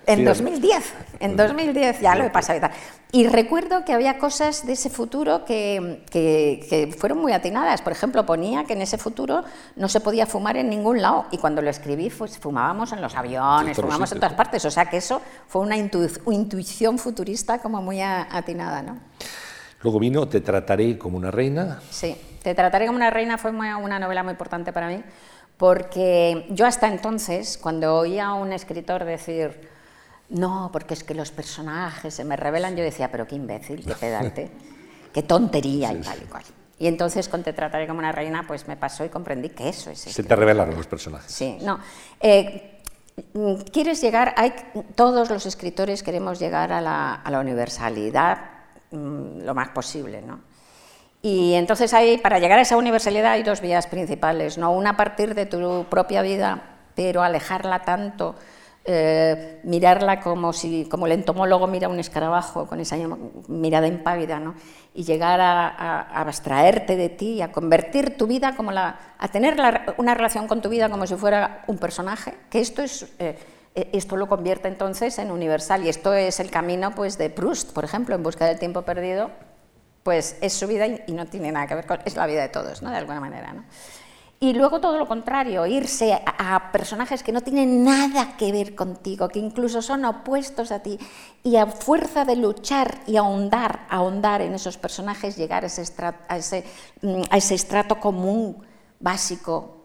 en 2010, en 2010 ya lo he pasado y tal. Y recuerdo que había cosas de ese futuro que, que, fueron muy atinadas. Por ejemplo, ponía que en ese futuro no se podía fumar en ningún lado. Y cuando lo escribí, pues fumábamos en los aviones, fumábamos en todas partes. O sea que eso fue una intuición futurista como muy atinada. ¿no? Luego vino Te trataré como una reina. Sí, Te trataré como una reina fue una novela muy importante para mí. Porque yo hasta entonces, cuando oía a un escritor decir no, porque es que los personajes se me revelan. Yo decía, pero qué imbécil, qué pedante, qué tontería y tal y cual. Y entonces con Te trataré como una reina, pues me pasó y comprendí que eso es. Se te revelaron los personajes. Sí, no. Eh, quieres llegar, hay, todos los escritores queremos llegar a la, universalidad lo más posible, ¿no? Y entonces hay, para llegar a esa universalidad hay dos vías principales, ¿no? Una a partir de tu propia vida, pero alejarla tanto eh, mirarla como, si, como el entomólogo mira un escarabajo con esa mirada impávida, ¿no? y llegar a, abstraerte de ti, a convertir tu vida como la, a tener una relación con tu vida como si fuera un personaje, que esto es eh, esto lo convierte entonces en universal y esto es el camino pues de Proust, por ejemplo, en busca del tiempo perdido, pues es su vida y, no tiene nada que ver con es la vida de todos, ¿no? De alguna manera, ¿no? Y luego todo lo contrario, irse a, personajes que no tienen nada que ver contigo, que incluso son opuestos a ti, y a fuerza de luchar y ahondar, ahondar en esos personajes, llegar a ese, a ese, mm, a ese estrato común, básico,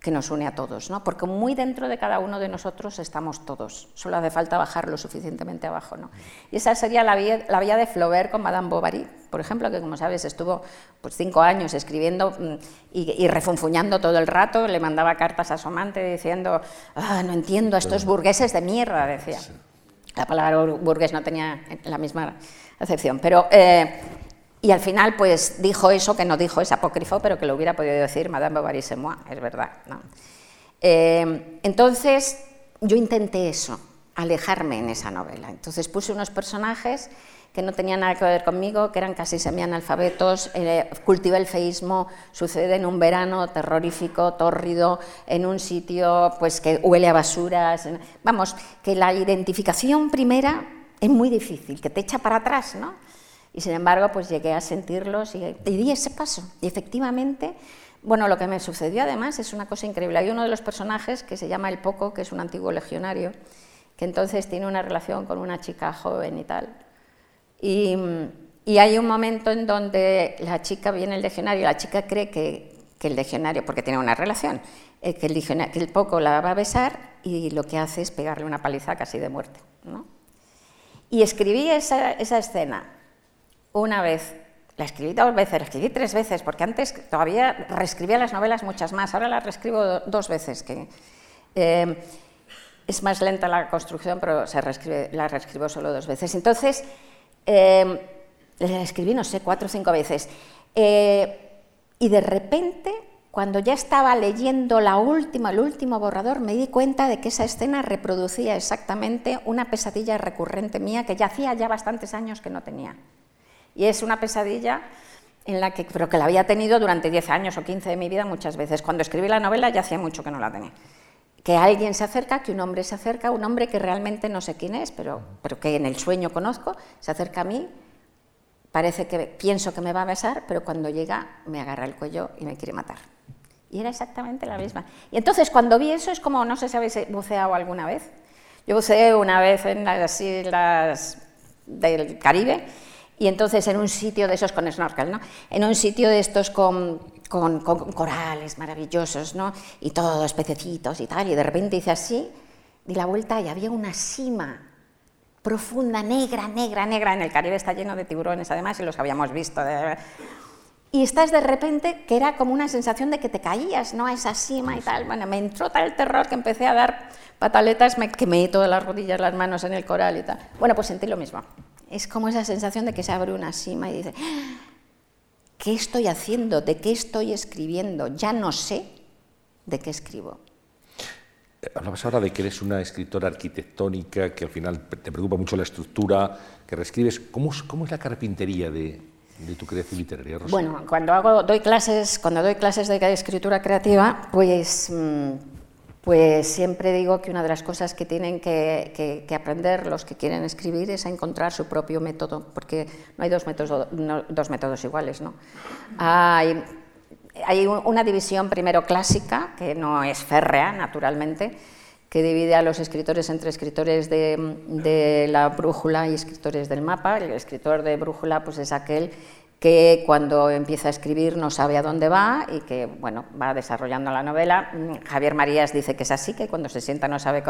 que nos une a todos, ¿no? porque muy dentro de cada uno de nosotros estamos todos, solo hace falta bajar lo suficientemente abajo. ¿no? Y esa sería la vía, la vía de Flaubert con Madame Bovary, por ejemplo, que como sabes estuvo pues, cinco años escribiendo mm, y, refunfuñando todo el rato, le mandaba cartas a su amante diciendo, ah, no entiendo a estos burgueses de mierda, decía. La palabra burgués no tenía la misma acepción, pero... Eh, y al final, pues dijo eso que no dijo, es apócrifo, pero que lo hubiera podido decir Madame Bovary moi, es verdad. Eh, entonces, yo intenté eso, alejarme en esa novela. Entonces puse unos personajes que no tenían nada que ver conmigo, que eran casi semianalfabetos, eh, cultivé el feísmo, sucede en un verano terrorífico, tórrido, en un sitio pues que huele a basuras. Vamos, que la identificación primera es muy difícil, que te echa para atrás, ¿no? Y sin embargo, pues llegué a sentirlos y, di ese paso. Y efectivamente, bueno, lo que me sucedió además es una cosa increíble. Hay uno de los personajes que se llama El Poco, que es un antiguo legionario, que entonces tiene una relación con una chica joven y tal. Y, y hay un momento en donde la chica viene el diccionario, la chica cree que, que el diccionario, porque tiene una relación, eh, que, el que el poco la va a besar y lo que hace es pegarle una paliza casi de muerte. ¿no? Y escribí esa, esa escena una vez, la escribí dos veces, la escribí tres veces, porque antes todavía reescribía las novelas muchas más, ahora las reescribo dos veces, que eh, es más lenta la construcción, pero se reescribe, la reescribo solo dos veces. Entonces, eh, la escribí, no sé, cuatro o cinco veces. Eh, y de repente, cuando ya estaba leyendo la última, el último borrador, me di cuenta de que esa escena reproducía exactamente una pesadilla recurrente mía que ya hacía ya bastantes años que no tenía. Y es una pesadilla en la que, pero que la había tenido durante 10 años o 15 de mi vida muchas veces. Cuando escribí la novela ya hacía mucho que no la tenía. Que alguien se acerca, que un hombre se acerca, un hombre que realmente no sé quién es, pero, pero que en el sueño conozco, se acerca a mí, parece que pienso que me va a besar, pero cuando llega me agarra el cuello y me quiere matar. Y era exactamente la misma. Y entonces cuando vi eso es como, no sé si habéis buceado alguna vez. Yo buceé una vez en las islas del Caribe y entonces en un sitio de esos con snorkel, ¿no? En un sitio de estos con, con, corales maravillosos, ¿no? Y todos pececitos y tal, y de repente hice así, di la vuelta y había una cima profunda, negra, negra, negra, en el Caribe está lleno de tiburones además y los habíamos visto. Y estás de repente que era como una sensación de que te caías, ¿no? A esa cima y tal. Bueno, me entró tal terror que empecé a dar pataletas, me quemé todas las rodillas, las manos en el coral y tal. Bueno, pues sentí lo mismo es como esa sensación de que se abre una cima y dice, ¿qué estoy haciendo? ¿De qué estoy escribiendo? Ya no sé de qué escribo. Eh, hablabas ahora de que eres una escritora arquitectónica, que al final te preocupa mucho la estructura, que reescribes. ¿Cómo, cómo es la carpintería de, tu creación literaria? Bueno, cuando hago, doy clases, cuando doy clases de escritura creativa, pues mm, pues siempre digo que una de las cosas que tienen que, aprender los que quieren escribir es a encontrar su propio método, porque no hay dos métodos, dos métodos iguales. ¿no? Hay, hay, una división primero clásica, que no es férrea, naturalmente, que divide a los escritores entre escritores de, de la brújula y escritores del mapa. El escritor de brújula pues, es aquel que cuando empieza a escribir no sabe a dónde va y que bueno, va desarrollando la novela. Mm, Javier Marías dice que es así, que cuando se sienta no sabe...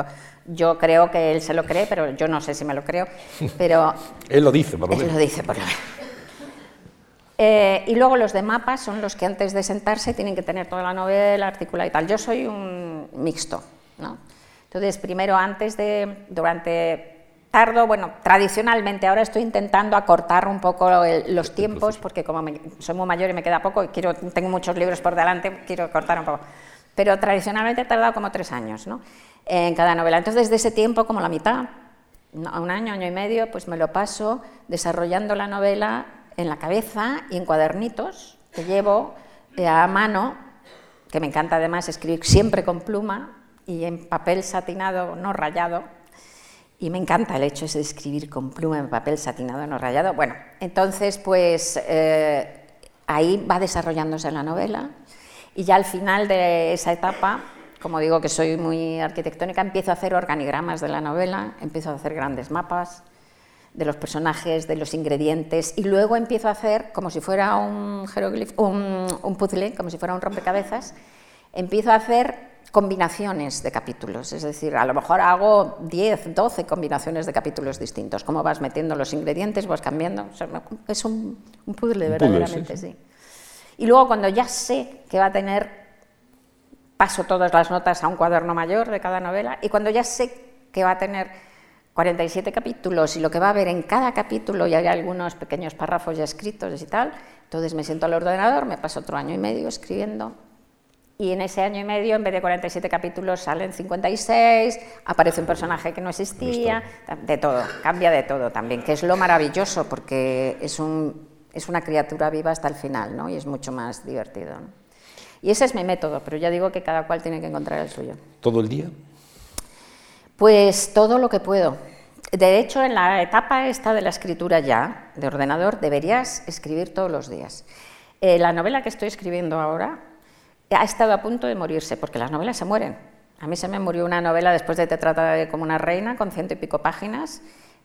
Yo creo que él se lo cree, pero yo no sé si me lo creo. Pero él lo dice, por lo Él lo dice, por lo eh, y luego los de mapas son los que antes de sentarse tienen que tener toda la novela, articulada y tal. Yo soy un mixto, ¿no? Entonces, primero antes de, durante tardo, bueno, tradicionalmente, ahora estoy intentando acortar un poco los tiempos, porque como soy muy mayor y me queda poco, y quiero, tengo muchos libros por delante, quiero cortar un poco. Pero tradicionalmente he tardado como tres años ¿no? en cada novela. Entonces, desde ese tiempo, como la mitad, un año, año y medio, pues me lo paso desarrollando la novela en la cabeza y en cuadernitos que llevo eh, a mano, que me encanta además escribir siempre con pluma y en papel satinado, no rayado, y me encanta el hecho de escribir con pluma en papel satinado, no rayado. Bueno, entonces pues eh, ahí va desarrollándose la novela y ya al final de esa etapa, como digo que soy muy arquitectónica, empiezo a hacer organigramas de la novela, empiezo a hacer grandes mapas de los personajes, de los ingredientes y luego empiezo a hacer como si fuera un un, un puzzle, como si fuera un rompecabezas, empiezo a hacer combinaciones de capítulos, es decir, a lo mejor hago 10, 12 combinaciones de capítulos distintos, cómo vas metiendo los ingredientes, vas cambiando, es un, puzzle verdaderamente, sí. Y luego cuando ya sé que va a tener, paso todas las notas a un cuaderno mayor de cada novela, y cuando ya sé que va a tener 47 capítulos y lo que va a haber en cada capítulo, y hay algunos pequeños párrafos ya escritos y tal, entonces me siento al ordenador, me paso otro año y medio escribiendo y en ese año y medio, en vez de 47 capítulos, salen 56, aparece un personaje que no existía, de todo, cambia de todo también, que es lo maravilloso, porque es, un, es una criatura viva hasta el final, ¿no? Y es mucho más divertido. Y ese es mi método, pero ya digo que cada cual tiene que encontrar el suyo. ¿Todo el día? Pues todo lo que puedo. De hecho, en la etapa esta de la escritura ya, de ordenador, deberías escribir todos los días. Eh, la novela que estoy escribiendo ahora ha estado a punto de morirse, porque las novelas se mueren. A mí se me murió una novela después de Te trata como una reina, con ciento y pico páginas,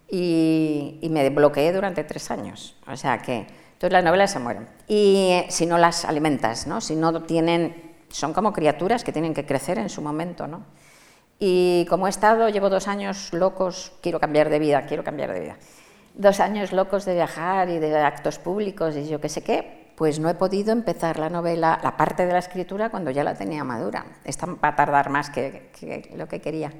y, y me bloqueé durante tres años. O sea que, entonces las novelas se mueren. Y eh, si no las alimentas, ¿no? Si no tienen, son como criaturas que tienen que crecer en su momento, ¿no? Y como he estado, llevo dos años locos, quiero cambiar de vida, quiero cambiar de vida. Dos años locos de viajar y de actos públicos y yo qué sé qué, pues no he podido empezar la novela, la parte de la escritura, cuando ya la tenía madura. Esta va a tardar más que, lo que quería.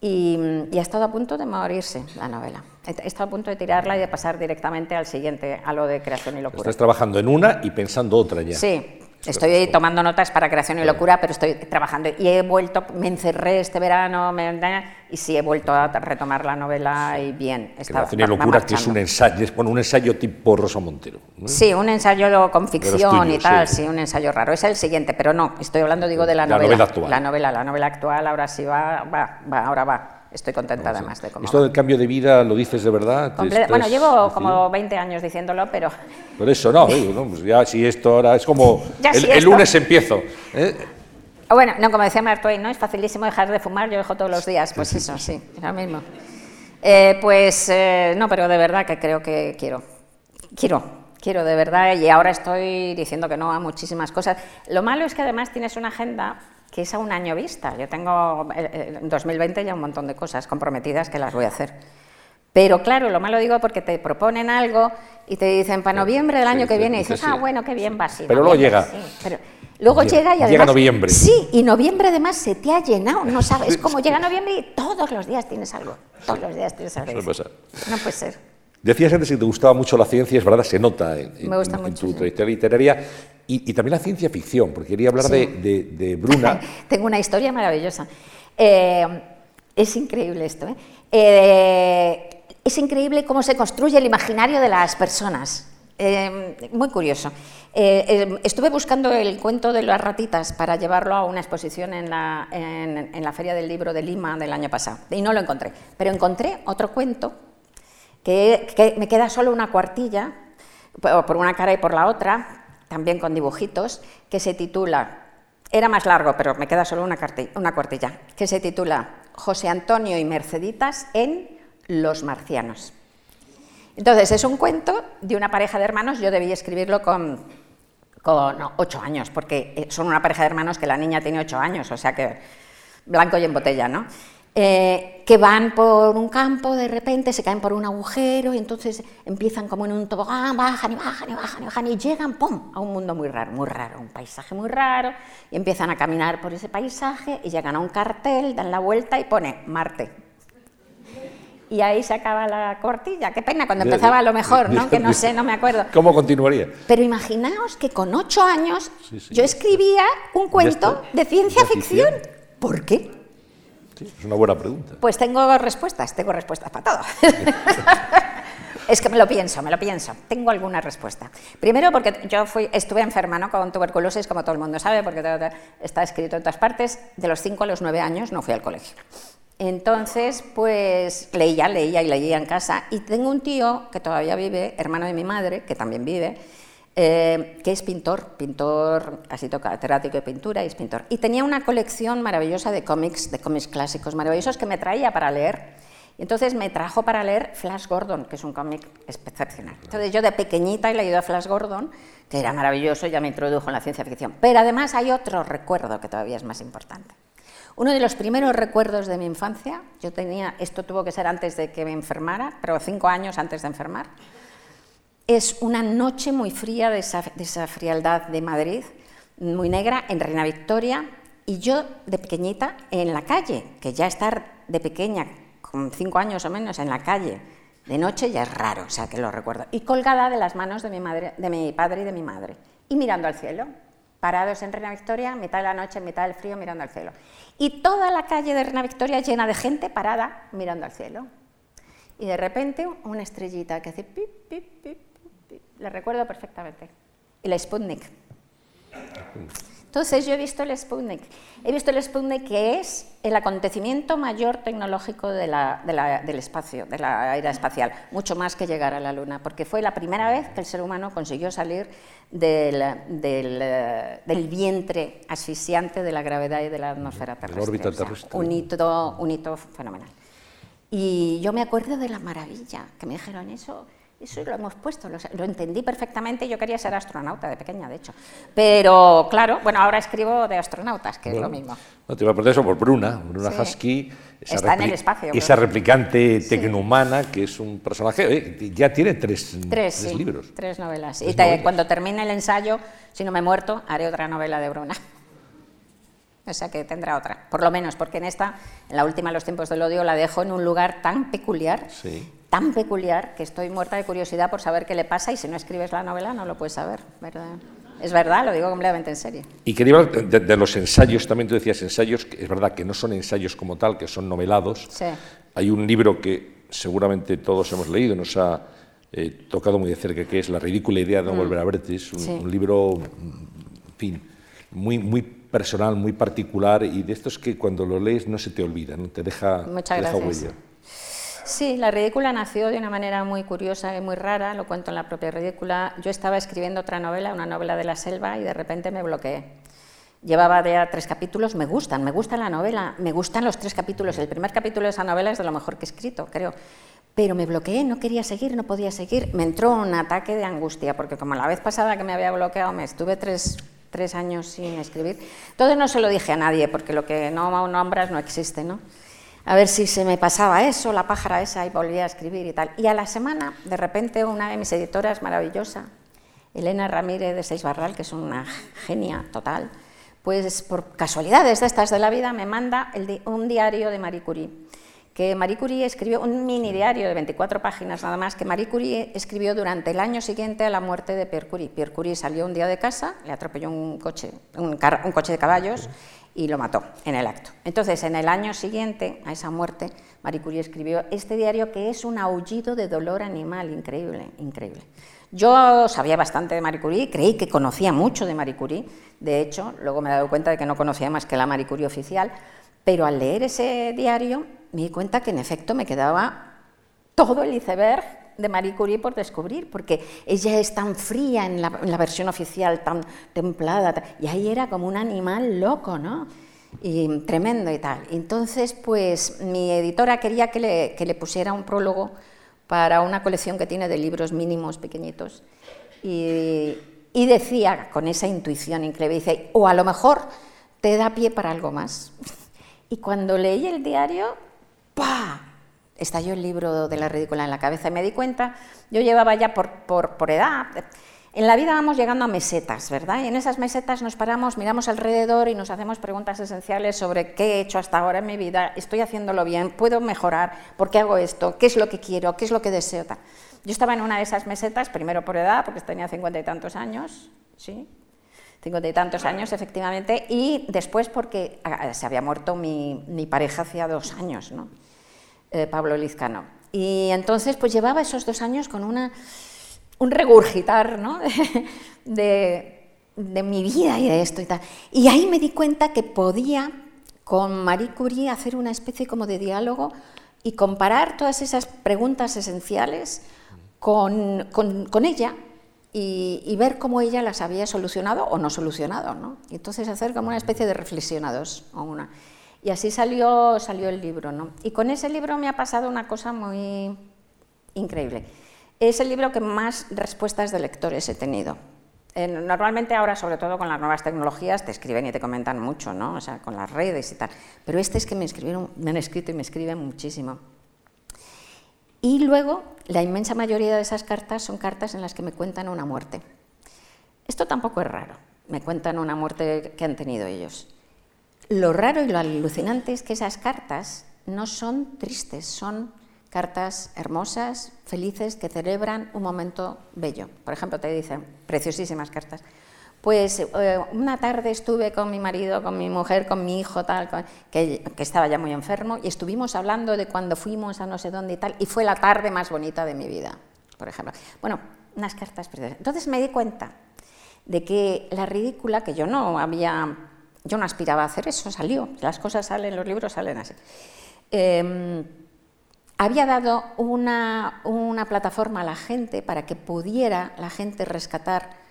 Y, ha estado a punto de morirse la novela. He estado a punto de tirarla y de pasar directamente al siguiente, a lo de creación y locura. Estás trabajando en una y pensando otra ya. Sí, Estoy tomando notas para creación y locura, pero estoy trabajando. Y he vuelto, me encerré este verano, me, y sí he vuelto a retomar la novela y bien. Está, creación y locura, que es un ensayo, bueno, un ensayo tipo Rosa Montero. Sí, un ensayo con ficción y tal, sí. un ensayo raro. Es el siguiente, pero no, estoy hablando, digo, de la, la novela. actual. La novela, la novela actual, ahora sí va, va, va ahora va. Estoy contenta además de cómo. ¿Esto del cambio de vida lo dices de verdad? bueno, llevo como 20 años diciéndolo, pero. Por eso no, pues ya si esto ahora es como. el, lunes empiezo. ¿eh? Bueno, no, como decía Mark Twain, ¿no? Es facilísimo dejar de fumar, yo dejo todos los días. Pues eso, sí, lo mismo. Eh, pues eh, no, pero de verdad que creo que quiero. Quiero, quiero de verdad, y ahora estoy diciendo que no a muchísimas cosas. Lo malo es que además tienes una agenda que es a un año vista. Yo tengo eh, eh, en 2020 ya un montón de cosas comprometidas que las voy a hacer. Pero claro, lo malo digo porque te proponen algo y te dicen para noviembre del año que viene y dices, ah, bueno, qué bien va así. Pero luego llega. pero luego llega, y además... Llega noviembre. Sí, y noviembre además se te ha llenado, no sabes, es como llega noviembre y todos los días tienes algo. Todos los días tienes algo. No puede ser. Decías antes que te gustaba mucho la ciencia, es verdad, se nota en, tu trayectoria literaria, y, también la ciencia ficción, porque quería hablar de, Bruna. Tengo una historia maravillosa. Eh, es increíble esto. ¿eh? ¿eh? es increíble cómo se construye el imaginario de las personas. Eh, muy curioso. estuve buscando el cuento de las ratitas para llevarlo a una exposición en la, en la Feria del Libro de Lima del año pasado y no lo encontré. Pero encontré otro cuento que, me queda solo una cuartilla, por una cara y por la otra, también con dibujitos, que se titula, era más largo, pero me queda solo una, una cuartilla, que se titula José Antonio y Merceditas en Los Marcianos. Entonces, es un cuento de una pareja de hermanos, yo debí escribirlo con, con ocho años, porque son una pareja de hermanos que la niña tiene ocho años, o sea que blanco y en botella, ¿no? Eh, que van por un campo, de repente se caen por un agujero y entonces empiezan como en un tobogán, bajan y bajan y bajan y bajan y llegan, ¡pum!, a un mundo muy raro, muy raro, un paisaje muy raro y empiezan a caminar por ese paisaje y llegan a un cartel, dan la vuelta y pone Marte. Y ahí se acaba la cortilla. Qué pena, cuando empezaba a lo mejor, ¿no? Que no sé, no me acuerdo. ¿Cómo continuaría? Pero imaginaos que con ocho años yo escribía un cuento de ciencia ficción. ¿Por qué? Es una buena pregunta. Pues tengo respuestas, tengo respuestas para todo. es que me lo pienso, me lo pienso. Tengo alguna respuesta. Primero porque yo fui, estuve enferma ¿no? con tuberculosis, como todo el mundo sabe, porque está escrito en todas partes. De los 5 a los 9 años no fui al colegio. Entonces, pues leía, leía y leía en casa. Y tengo un tío que todavía vive, hermano de mi madre, que también vive, eh, que es pintor, pintor, así toca, catedrático de pintura y es pintor. Y tenía una colección maravillosa de cómics, de cómics clásicos maravillosos que me traía para leer. Y entonces me trajo para leer Flash Gordon, que es un cómic excepcional. Entonces yo de pequeñita he leído a Flash Gordon, que era maravilloso, ya me introdujo en la ciencia ficción. Pero además hay otro recuerdo que todavía es más importante. Uno de los primeros recuerdos de mi infancia, yo tenía, esto tuvo que ser antes de que me enfermara, pero cinco años antes de enfermar, es una noche muy fría de esa, frialdad de Madrid, muy negra, en Reina Victoria, y yo de pequeñita en la calle, que ya estar de pequeña, con cinco años o menos, en la calle, de noche ya es raro, o sea que lo recuerdo. Y colgada de las manos de mi, madre, de mi padre y de mi madre, y mirando al cielo, parados en Reina Victoria, mitad de la noche, mitad del frío, mirando al cielo. Y toda la calle de Reina Victoria llena de gente parada mirando al cielo. Y de repente una estrellita que hace pip, pip, pip, la recuerdo perfectamente. Y la Sputnik. Entonces yo he visto el Sputnik. He visto el Sputnik que es el acontecimiento mayor tecnológico de la, del espacio, de la era espacial, mucho más que llegar a la Luna, porque fue la primera vez que el ser humano consiguió salir del, del, del vientre asfixiante de la gravedad y de la atmósfera terrestre. órbita terrestre. un, hito, un hito fenomenal. Y yo me acuerdo de la maravilla, que me dijeron eso eso lo hemos puesto, lo, entendí perfectamente. Yo quería ser astronauta de pequeña, de hecho. Pero claro, bueno, ahora escribo de astronautas, que es lo mismo. No, te iba a preguntar eso por Bruna, Bruna Husky. Esa Está en el espacio. Esa replicante tecnohumana, que es un personaje. ya tiene tres, tres, libros. Tres novelas. y cuando termine el ensayo, si no me he muerto, haré otra novela de Bruna. O sea que tendrá otra, por lo menos, porque en esta, en la última Los tiempos del odio, la dejo en un lugar tan peculiar, tan peculiar, que estoy muerta de curiosidad por saber qué le pasa y si no escribes la novela no lo puedes saber, ¿verdad? Es verdad, lo digo completamente en serio. Y quería hablar de, los ensayos, también tú decías ensayos, que es verdad que no son ensayos como tal, que son novelados. Hay un libro que seguramente todos hemos leído, nos ha eh, tocado muy de cerca, que es La ridícula idea de no mm. volver a verte. Es un, un libro, en fin, muy, muy personal, muy particular y de estos que cuando lo lees no se te olvida, ¿no? te deja, Muchas huella. Sí, la ridícula nació de una manera muy curiosa y muy rara, lo cuento en la propia ridícula. Yo estaba escribiendo otra novela, una novela de la selva, y de repente me bloqueé. Llevaba ya tres capítulos, me gustan, me gusta la novela, me gustan los tres capítulos. El primer capítulo de esa novela es de lo mejor que he escrito, creo. Pero me bloqueé, no quería seguir, no podía seguir. Me entró un ataque de angustia, porque como la vez pasada que me había bloqueado, me estuve tres tres años sin escribir. Entonces no se lo dije a nadie, porque lo que no nombras no existe, ¿no? A ver si se me pasaba eso, la pájara esa, y volvía a escribir y tal. Y a la semana, de repente, una de mis editoras maravillosa, Elena Ramírez de Seis Barral, que es una genia total, pues por casualidades de estas de la vida me manda un diario de Marie Curie que Marie Curie escribió un mini diario de 24 páginas nada más, que Marie Curie escribió durante el año siguiente a la muerte de Pierre Curie. Pierre Curie salió un día de casa, le atropelló un coche, un, coche de caballos y lo mató en el acto. Entonces, en el año siguiente a esa muerte, Marie Curie escribió este diario que es un aullido de dolor animal, increíble, increíble. Yo sabía bastante de Marie Curie, creí que conocía mucho de Marie Curie, de hecho, luego me he dado cuenta de que no conocía más que la Marie Curie oficial, pero al leer ese diario me di cuenta que en efecto me quedaba todo el iceberg de Marie Curie por descubrir, porque ella es tan fría en la, versión oficial, tan templada, y ahí era como un animal loco, ¿no? Y tremendo y tal. Entonces, pues mi editora quería que le, pusiera un prólogo para una colección que tiene de libros mínimos pequeñitos. Y, y decía, con esa intuición increíble, dice, o a lo mejor te da pie para algo más. Y cuando leí el diario, ¡pa! Estalló el libro de la ridícula en la cabeza y me di cuenta, yo llevaba ya por, por, edad, en la vida vamos llegando a mesetas, ¿verdad? Y en esas mesetas nos paramos, miramos alrededor y nos hacemos preguntas esenciales sobre qué he hecho hasta ahora en mi vida, estoy haciéndolo bien, puedo mejorar, por qué hago esto, qué es lo que quiero, qué es lo que deseo. Yo estaba en una de esas mesetas, primero por edad, porque tenía cincuenta y tantos años, ¿sí? Cincuenta y tantos años, efectivamente, y después porque ah, se había muerto mi, mi pareja hacía dos años, ¿no? Eh, Pablo Lizcano. Y entonces pues llevaba esos dos años con una, un regurgitar ¿no? de, de, mi vida y de esto y tal. Y ahí me di cuenta que podía con Marie Curie hacer una especie como de diálogo y comparar todas esas preguntas esenciales con, con, con ella y, ver cómo ella las había solucionado o no solucionado. ¿no? Entonces hacer como una especie de reflexionados. O una. Y así salió, salió el libro. ¿no? Y con ese libro me ha pasado una cosa muy increíble. Es el libro que más respuestas de lectores he tenido. normalmente ahora, sobre todo con las nuevas tecnologías, te escriben y te comentan mucho, ¿no? O sea, con las redes y tal. Pero este es que me han escrito y me escriben muchísimo. Y luego, la inmensa mayoría de esas cartas son cartas en las que me cuentan una muerte. Esto tampoco es raro, me cuentan una muerte que han tenido ellos. Lo raro y lo alucinante es que esas cartas no son tristes, son cartas hermosas, felices, que celebran un momento bello. Por ejemplo, te dicen, preciosísimas cartas, pues eh, una tarde estuve con mi marido, con mi mujer, con mi hijo, tal, que, estaba ya muy enfermo, y estuvimos hablando de cuando fuimos a no sé dónde y tal, y fue la tarde más bonita de mi vida, por ejemplo. Bueno, unas cartas preciosas. Entonces me di cuenta de que la ridícula, que yo no había, yo no aspiraba a hacer eso, salió, las cosas salen, los libros salen así. Em, había dado una, una plataforma a la gente para que pudiera la gente rescatar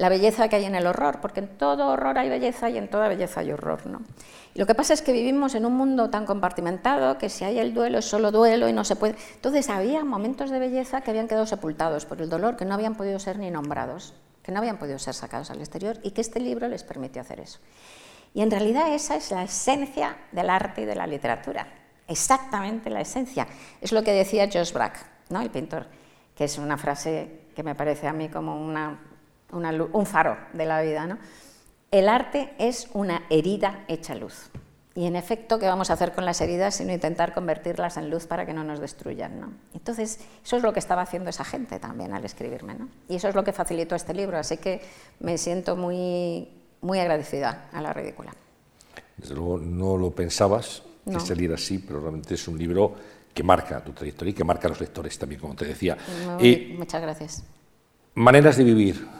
la belleza que hay en el horror, porque en todo horror hay belleza y en toda belleza hay horror. ¿no? lo que pasa es que vivimos en un mundo tan compartimentado que si hay el duelo es solo duelo y no se puede. Entonces había momentos de belleza que habían quedado sepultados por el dolor, que no habían podido ser ni nombrados, que no habían podido ser sacados al exterior y que este libro les permitió hacer eso. Y en realidad esa es la esencia del arte y de la literatura, exactamente la esencia. Es lo que decía Josh Brack, ¿no? el pintor, que es una frase que me parece a mí como una un faro de la vida. ¿no? El arte es una herida hecha luz. Y en efecto, ¿qué vamos a hacer con las heridas sino intentar convertirlas en luz para que no nos destruyan? ¿no? Entonces, eso es lo que estaba haciendo esa gente también al escribirme. ¿no? Y eso es lo que facilitó este libro, así que me siento muy, muy agradecida a la ridícula. Desde luego no lo pensabas que saliera así, pero realmente es un libro que marca tu trayectoria y que marca a los lectores también, como te decía. y muchas gracias. Maneras de vivir.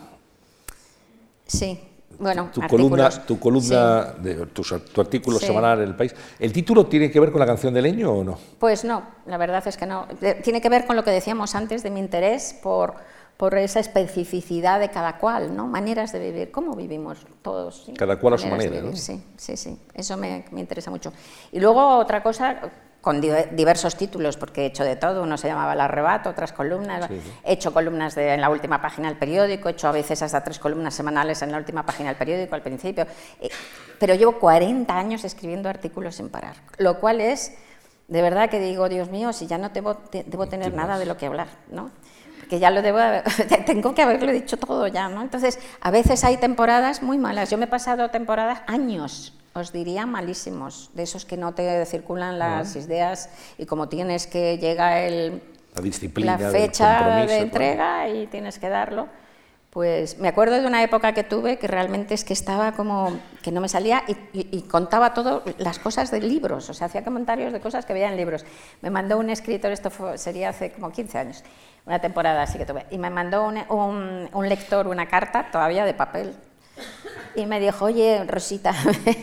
Sí, bueno, tu columna, tu columna, de, tu, artículo semanal en el país. ¿El título tiene que ver con la canción de Leño o no? Pues no, la verdad es que no. Tiene que ver con lo que decíamos antes de mi interés por, por esa especificidad de cada cual, ¿no? Maneras de vivir, cómo vivimos todos. Cada cual a su manera, ¿no? Sí, sí, sí, eso me, me interesa mucho. Y luego otra cosa, con diversos títulos, porque he hecho de todo, uno se llamaba El arrebato, otras columnas, he hecho columnas de, en la última página del periódico, he hecho a veces hasta tres columnas semanales en la última página del periódico al principio, eh, pero llevo 40 años escribiendo artículos sin parar, lo cual es, de verdad que digo, Dios mío, si ya no debo, debo tener nada de lo que hablar, ¿no? Porque ya lo debo, tengo que haberlo dicho todo ya, ¿no? Entonces, a veces hay temporadas muy malas, yo me he pasado temporadas años os diría malísimos, de esos que no te circulan las ideas y como tienes que llega el, la, disciplina la fecha de entrega y tienes que darlo, pues me acuerdo de una época que tuve que realmente es que estaba como que no me salía y, contaba todas las cosas de libros, o sea, hacía comentarios de cosas que veía en libros. Me mandó un escritor, esto sería hace como 15 años, una temporada así que tuve, y me mandó un, un lector una carta todavía de papel y me dijo, oye, Rosita,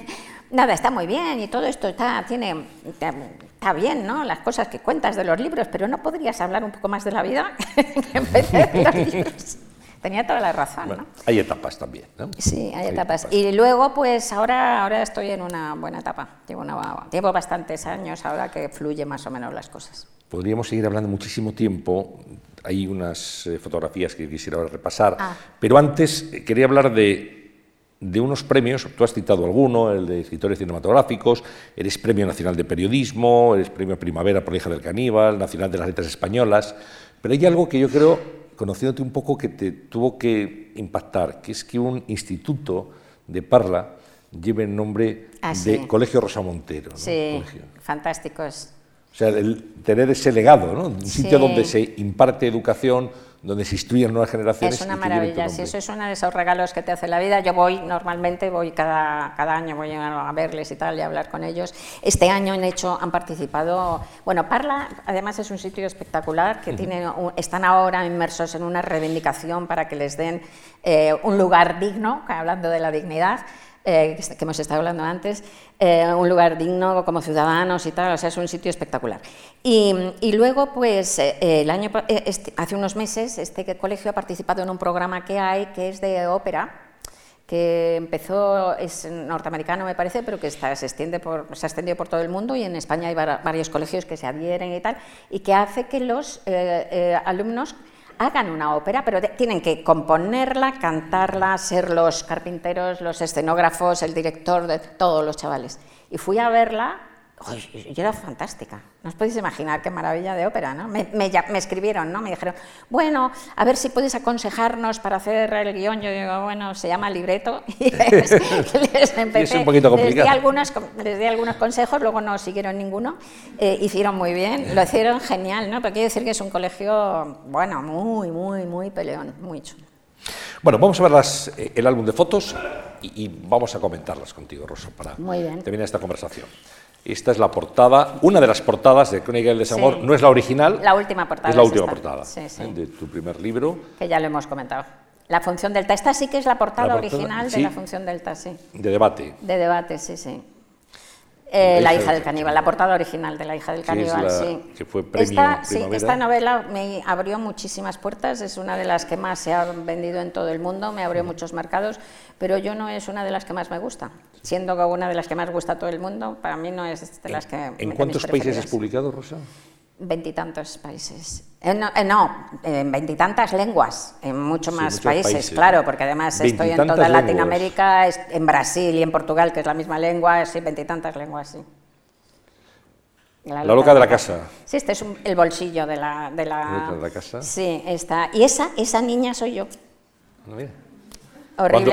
nada, está muy bien y todo esto está, tiene, está, bien, ¿no? Las cosas que cuentas de los libros, pero ¿no podrías hablar un poco más de la vida vez de los libros? Tenía toda la razón, ¿no? Hay etapas también, ¿no? Sí, hay, etapas. Y luego, pues ahora, ahora estoy en una buena etapa. Llevo, una, llevo bastantes años ahora que fluye más o menos las cosas. Podríamos seguir hablando muchísimo tiempo. Hay unas eh, fotografías que quisiera repasar. Ah. Pero antes eh, quería hablar de de unos premios, tú has citado alguno, el de escritores cinematográficos, eres Premio Nacional de Periodismo, eres Premio Primavera por la hija del caníbal, Nacional de las Letras Españolas, pero hay algo que yo creo, conociéndote un poco, que te tuvo que impactar, que es que un instituto de Parla lleve el nombre ah, de Colegio Rosa Montero. Sí, fantásticos. O sea, el tener ese legado, ¿no? un sitio donde se imparte educación, donde se instruyen nuevas generaciones. Es una maravilla, sí, eso es uno de esos regalos que te hace la vida. Yo voy, normalmente voy cada, cada año, voy a verles y tal, y a hablar con ellos. Este año han hecho, han participado, bueno, Parla además es un sitio espectacular, que tiene, están ahora inmersos en una reivindicación para que les den eh, un lugar digno, hablando de la dignidad. Eh, que hemos estado hablando antes, eh, un lugar digno como ciudadanos y tal, o sea, es un sitio espectacular. Y, luego, pues, eh, el año, este, hace unos meses, este colegio ha participado en un programa que hay, que es de ópera, que empezó, es norteamericano me parece, pero que se, extiende por, se ha extendido por todo el mundo y en España hay varios colegios que se adhieren y tal, y que hace que los alumnos hagan una ópera, pero tienen que componerla, cantarla, ser los carpinteros, los escenógrafos, el director de todos los chavales. Y fui a verla y era fantástica. No os podéis imaginar qué maravilla de ópera, ¿no? Me, escribieron, ¿no? Me dijeron, bueno, a ver si puedes aconsejarnos para hacer el guion. Yo digo, bueno, se llama libreto. Y les, empecé, es un poquito complicado. Les di, algunos, les di algunos consejos, luego no siguieron ninguno. Eh, hicieron muy bien, lo hicieron genial, ¿no? Pero quiero decir que es un colegio, bueno, muy, muy, muy peleón, muy chulo. Bueno, vamos a ver las, eh, el álbum de fotos y, vamos a comentarlas contigo, Rosa, para terminar esta conversación. Esta es la portada, una de las portadas de Crónica del Desamor, no es la original. La última portada. Es la última portada ¿eh? de tu primer libro. Que ya lo hemos comentado. La función delta. Esta sí que es la portada, original de la función delta, sí. De debate. De debate, sí, sí. Eh, la, hija del caníbal, la portada original de La hija del caníbal, sí. Que fue premio esta, sí, esta novela me abrió muchísimas puertas, es una de las que más se ha vendido en todo el mundo, me abrió muchos mercados, pero yo no es una de las que más me gusta. Siendo una de las que más gusta a todo el mundo, para mí no es de las que... ¿En cuántos países has publicado, Rosa? Veintitantos países. Eh, no, eh, no, en veintitantas lenguas, en mucho más países, claro, porque además estoy en toda Latinoamérica, en Brasil y en Portugal, que es la misma lengua, sí, veintitantas lenguas, sí. La, loca de la casa. Sí, este es el bolsillo de la... De la, de la casa. Sí, está. Y esa, esa niña soy yo. No,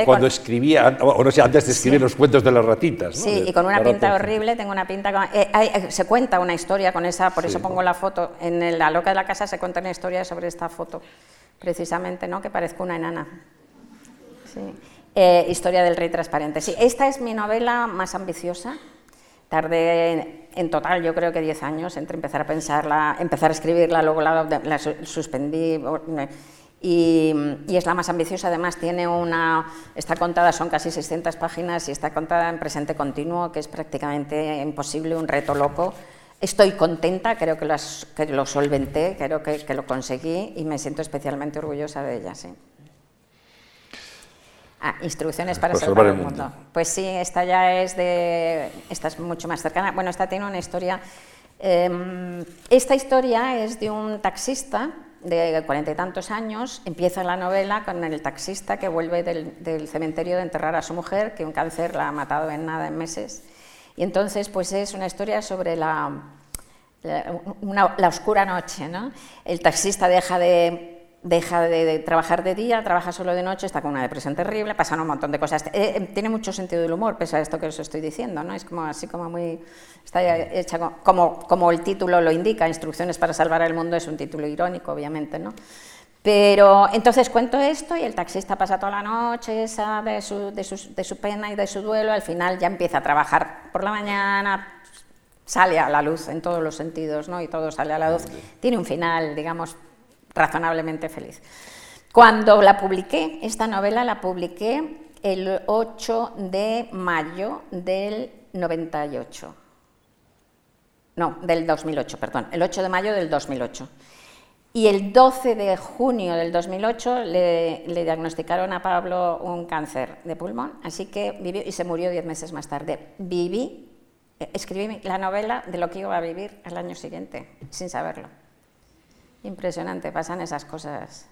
cuando, escribía, o no sé, antes de escribir los cuentos de las ratitas. Sí, y con una pinta horrible, tengo una pinta... Eh, eh, se cuenta una historia con esa, por eso pongo la foto. En La loca de la casa se cuenta una historia sobre esta foto, precisamente, ¿no? que parezco una enana. Sí. Eh, historia del rey transparente. Sí, esta es mi novela más ambiciosa. Tardé en total, yo creo que 10 años entre empezar a pensarla, empezar a escribirla, luego la, la suspendí y, es la más ambiciosa, además tiene una, está contada, son casi 600 páginas y está contada en presente continuo, que es prácticamente imposible, un reto loco. Estoy contenta, creo que, que lo solventé, creo que, que, lo conseguí y me siento especialmente orgullosa de ella. Sí. Ah, instrucciones para, salvar, el mundo. Pues sí, esta ya es de, esta es mucho más cercana. Bueno, esta tiene una historia. Em, esta historia es de un taxista de cuarenta y tantos años, empieza la novela con el taxista que vuelve del, cementerio de enterrar a su mujer, que un cáncer la ha matado en nada, en meses. Y entonces, pues es una historia sobre la, la oscura noche. ¿no? El taxista deja de deja de, trabajar de día, trabaja solo de noche, está con una depresión terrible, pasan un montón de cosas. Eh, eh, tiene mucho sentido del humor, pese a esto que os estoy diciendo, ¿no? Es como así como muy... Está hecha como, como el título lo indica, Instrucciones para salvar el mundo, es un título irónico, obviamente, ¿no? Pero entonces cuento esto y el taxista pasa toda la noche esa de, su, de, su, de su pena y de su duelo, al final ya empieza a trabajar por la mañana, sale a la luz en todos los sentidos, ¿no? Y todo sale a la luz. Tiene un final, digamos, razonablemente feliz. Cuando la publiqué, esta novela la publiqué el 8 de mayo del 98. No, del 2008, perdón, el 8 de mayo del 2008. Y el 12 de junio del 2008 le, diagnosticaron a Pablo un cáncer de pulmón, así que vivió y se murió diez meses más tarde. Viví, eh, escribí la novela de lo que iba a vivir al año siguiente, sin saberlo. Impresionante, pasan esas cosas.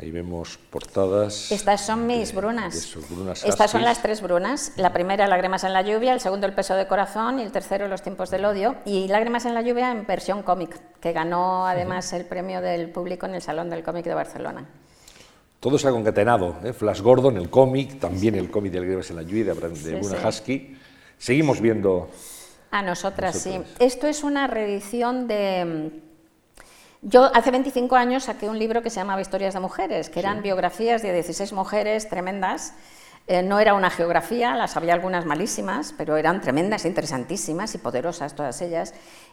Ahí vemos portadas. Estas son mis brunas. Estas son las tres brunas. La primera, Lágrimas en la lluvia, el segundo, El peso de corazón y el tercero, Los tiempos del odio. Y Lágrimas en la lluvia en versión cómic, que ganó además el premio del público en el Salón del Cómic de Barcelona. Todo se ha concatenado. ¿eh? Flash Gordon, el cómic, también el cómic de Lágrimas en la lluvia de, Bruna Husky. Seguimos viendo a nosotras, sí. Esto es una reedición de... Yo hace 25 años saqué un libro que se llamaba Historias de Mujeres, que eran biografías de 16 mujeres tremendas. Eh, no era una geografía, las había algunas malísimas, pero eran tremendas, interesantísimas y poderosas todas ellas.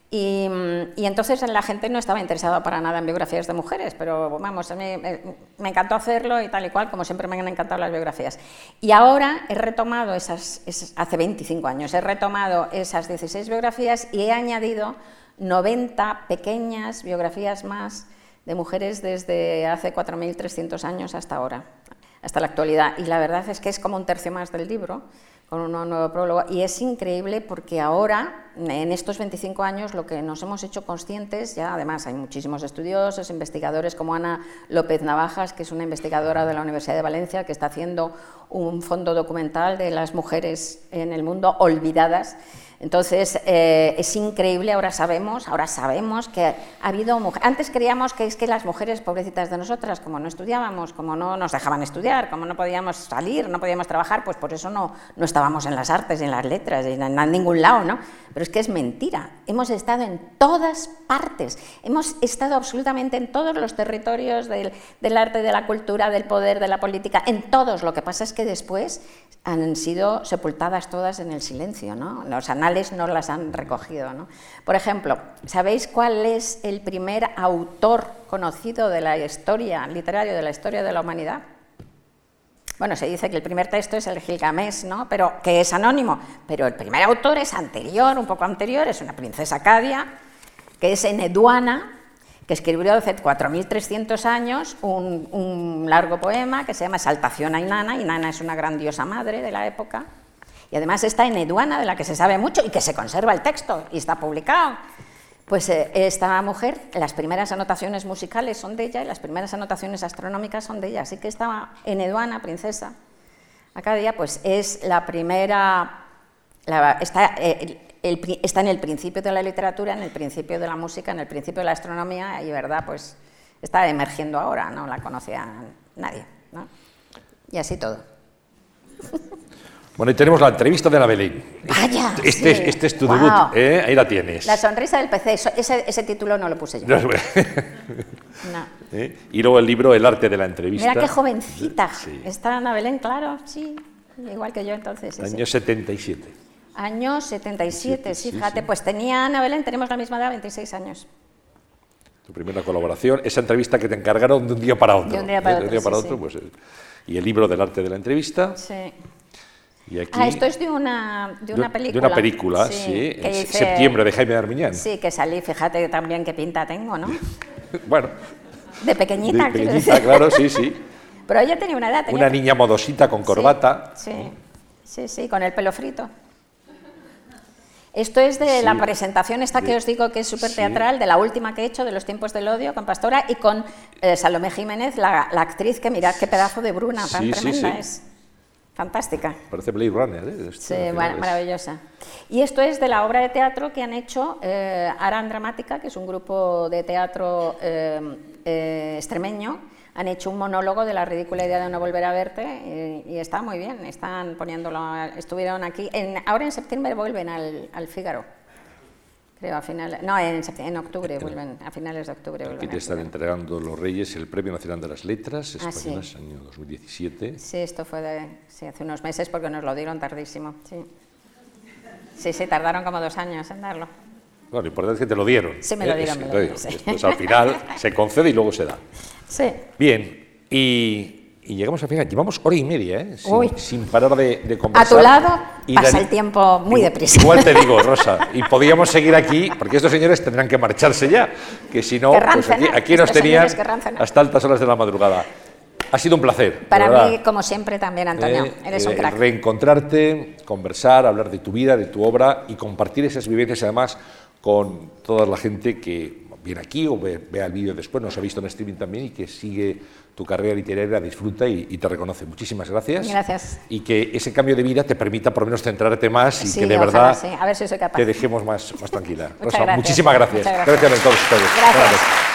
Y, entonces la gente no estaba interesada para nada en biografías de mujeres, pero vamos, mí me, encantó hacerlo y tal y cual, como siempre me han encantado las biografías. Y ahora he retomado esas, hace 25 años, he retomado esas 16 biografías y he añadido 90 pequeñas biografías más de mujeres desde hace 4.300 años hasta ahora, hasta la actualidad. Y la verdad es que es como un tercio más del libro con un nuevo prólogo. Y es increíble porque ahora, en estos 25 años, lo que nos hemos hecho conscientes, ya además hay muchísimos estudiosos, investigadores como Ana López Navajas, que es una investigadora de la Universidad de Valencia, que está haciendo un fondo documental de las mujeres en el mundo olvidadas entonces, eh, es increíble, ahora sabemos, ahora sabemos que ha habido mujeres. Antes creíamos que es que las mujeres pobrecitas de nosotras, como no estudiábamos, como no nos dejaban estudiar, como no podíamos salir, no podíamos trabajar, pues por eso no, no estábamos en las artes, en las letras, en, en ningún lado, ¿no? Pero es que es mentira hemos estado en todas partes, hemos estado absolutamente en todos los territorios del, arte, de la cultura, del poder, de la política, en todos. Lo que pasa es que después han sido sepultadas todas en el silencio, ¿no? Los anales no las han recogido, ¿no? Por ejemplo, ¿sabéis cuál es el primer autor conocido de la historia literaria, de la historia de la humanidad? Bueno, se dice que el primer texto es el Gilgamesh, ¿no? Pero que es anónimo, pero el primer autor es anterior, un poco anterior, es una princesa cadia, que es Eneduana, que escribió hace 4.300 años un, un, largo poema que se llama Exaltación a Inanna. Inanna es una grandiosa madre de la época. Y además está en Eduana, de la que se sabe mucho y que se conserva el texto y está publicado. Pues eh, esta mujer, las primeras anotaciones musicales son de ella y las primeras anotaciones astronómicas son de ella. Así que esta Eneduana, princesa Acadia, pues es la primera, está, eh, está, en el principio de la literatura, en el principio de la música, en el principio de la astronomía y, verdad, pues está emergiendo ahora, no la conocía nadie. ¿no? Y así todo. Bueno, y tenemos la entrevista de la Belén. Vaya. Este, sí. este es tu Wow. debut, ¿eh? ahí la tienes. La sonrisa del PC, ese, ese título no lo puse yo. No. ¿Eh? Y luego el libro El arte de la entrevista. Mira qué jovencita. Sí. Está Ana Belén, claro, sí. Igual que yo entonces. sí, sí. Año 77. Año 77, sí, fíjate. Pues tenía Ana Belén, tenemos la misma edad, 26 años. Tu primera colaboración, esa entrevista que te encargaron de un día para otro. De un día para ¿eh? otro, sí, otro, sí. pues, eh, y el libro del arte de la entrevista. Sí. Y aquí, Ah, esto es de una, de una película. De una película, sí. que en hice- septiembre de Jaime Armiñán. Sí, que salí, fíjate también qué pinta tengo, ¿no? Bueno, De pequeñita, de pequeñita, decir. claro, sí, sí. Pero ella tenía una edad. tenía Una niña modosita con corbata. Sí, sí, sí, con el pelo frito. Esto es de Sí. la presentación esta que os digo que es súper sí. teatral, de la última que he hecho de los tiempos del odio con Pastora y con eh, Salomé Jiménez, la, la actriz que mirad qué pedazo de bruna tan tremenda sí. es. Fantástica. Parece Blade Runner, ¿eh? Esto, Sí, maravillosa. Y esto es de la obra de teatro que han hecho eh, Aran Dramática, que es un grupo de teatro eh, eh, extremeño. Han hecho un monólogo de la ridícula idea de no volver a verte y, y está muy bien. Están poniéndolo, estuvieron aquí. En- ahora en septiembre vuelven al, al Fígaro. Creo a finales, no, en, sept- en octubre vuelven, a finales de octubre Aquí vuelven. te al están entregando los Reyes el Premio Nacional de las Letras Ah, sí. Españolas, año 2017. Sí, esto fue de, sí, hace unos meses porque nos lo dieron tardísimo. Sí. sí, sí, tardaron como dos años en darlo. Bueno, lo importante es que te lo dieron. Sí, me lo ¿eh? dieron, me lo dieron, sí. Después al final se concede y luego se da. Sí. Bien, y, y llegamos al final. Llevamos hora y media, ¿eh? Sin, sin parar de, de A conversar. tu lado Y pasa Dani- el tiempo muy deprisa. Igual te digo, Rosa, y podíamos seguir aquí, porque estos señores tendrán que marcharse ya, que si no, pues aquí, aquí nos tenían hasta altas horas de la madrugada. Ha sido un placer. Para verdad. mí, como siempre, también, Antonio. Eh, Eres un eh, crack. Reencontrarte, conversar, hablar de tu vida, de tu obra y compartir esas vivencias además con toda la gente que viene aquí o ve, vea el vídeo después, nos ha visto en streaming también y que sigue tu carrera literaria, disfruta y, y te reconoce. Muchísimas gracias. Gracias. Y que ese cambio de vida te permita por lo menos centrarte más y Sí, que de ojalá, verdad sí. A ver si soy capaz. te dejemos más, más tranquila. Muchas Rosa, gracias. muchísimas gracias. Muchas gracias. a todos ustedes. Gracias.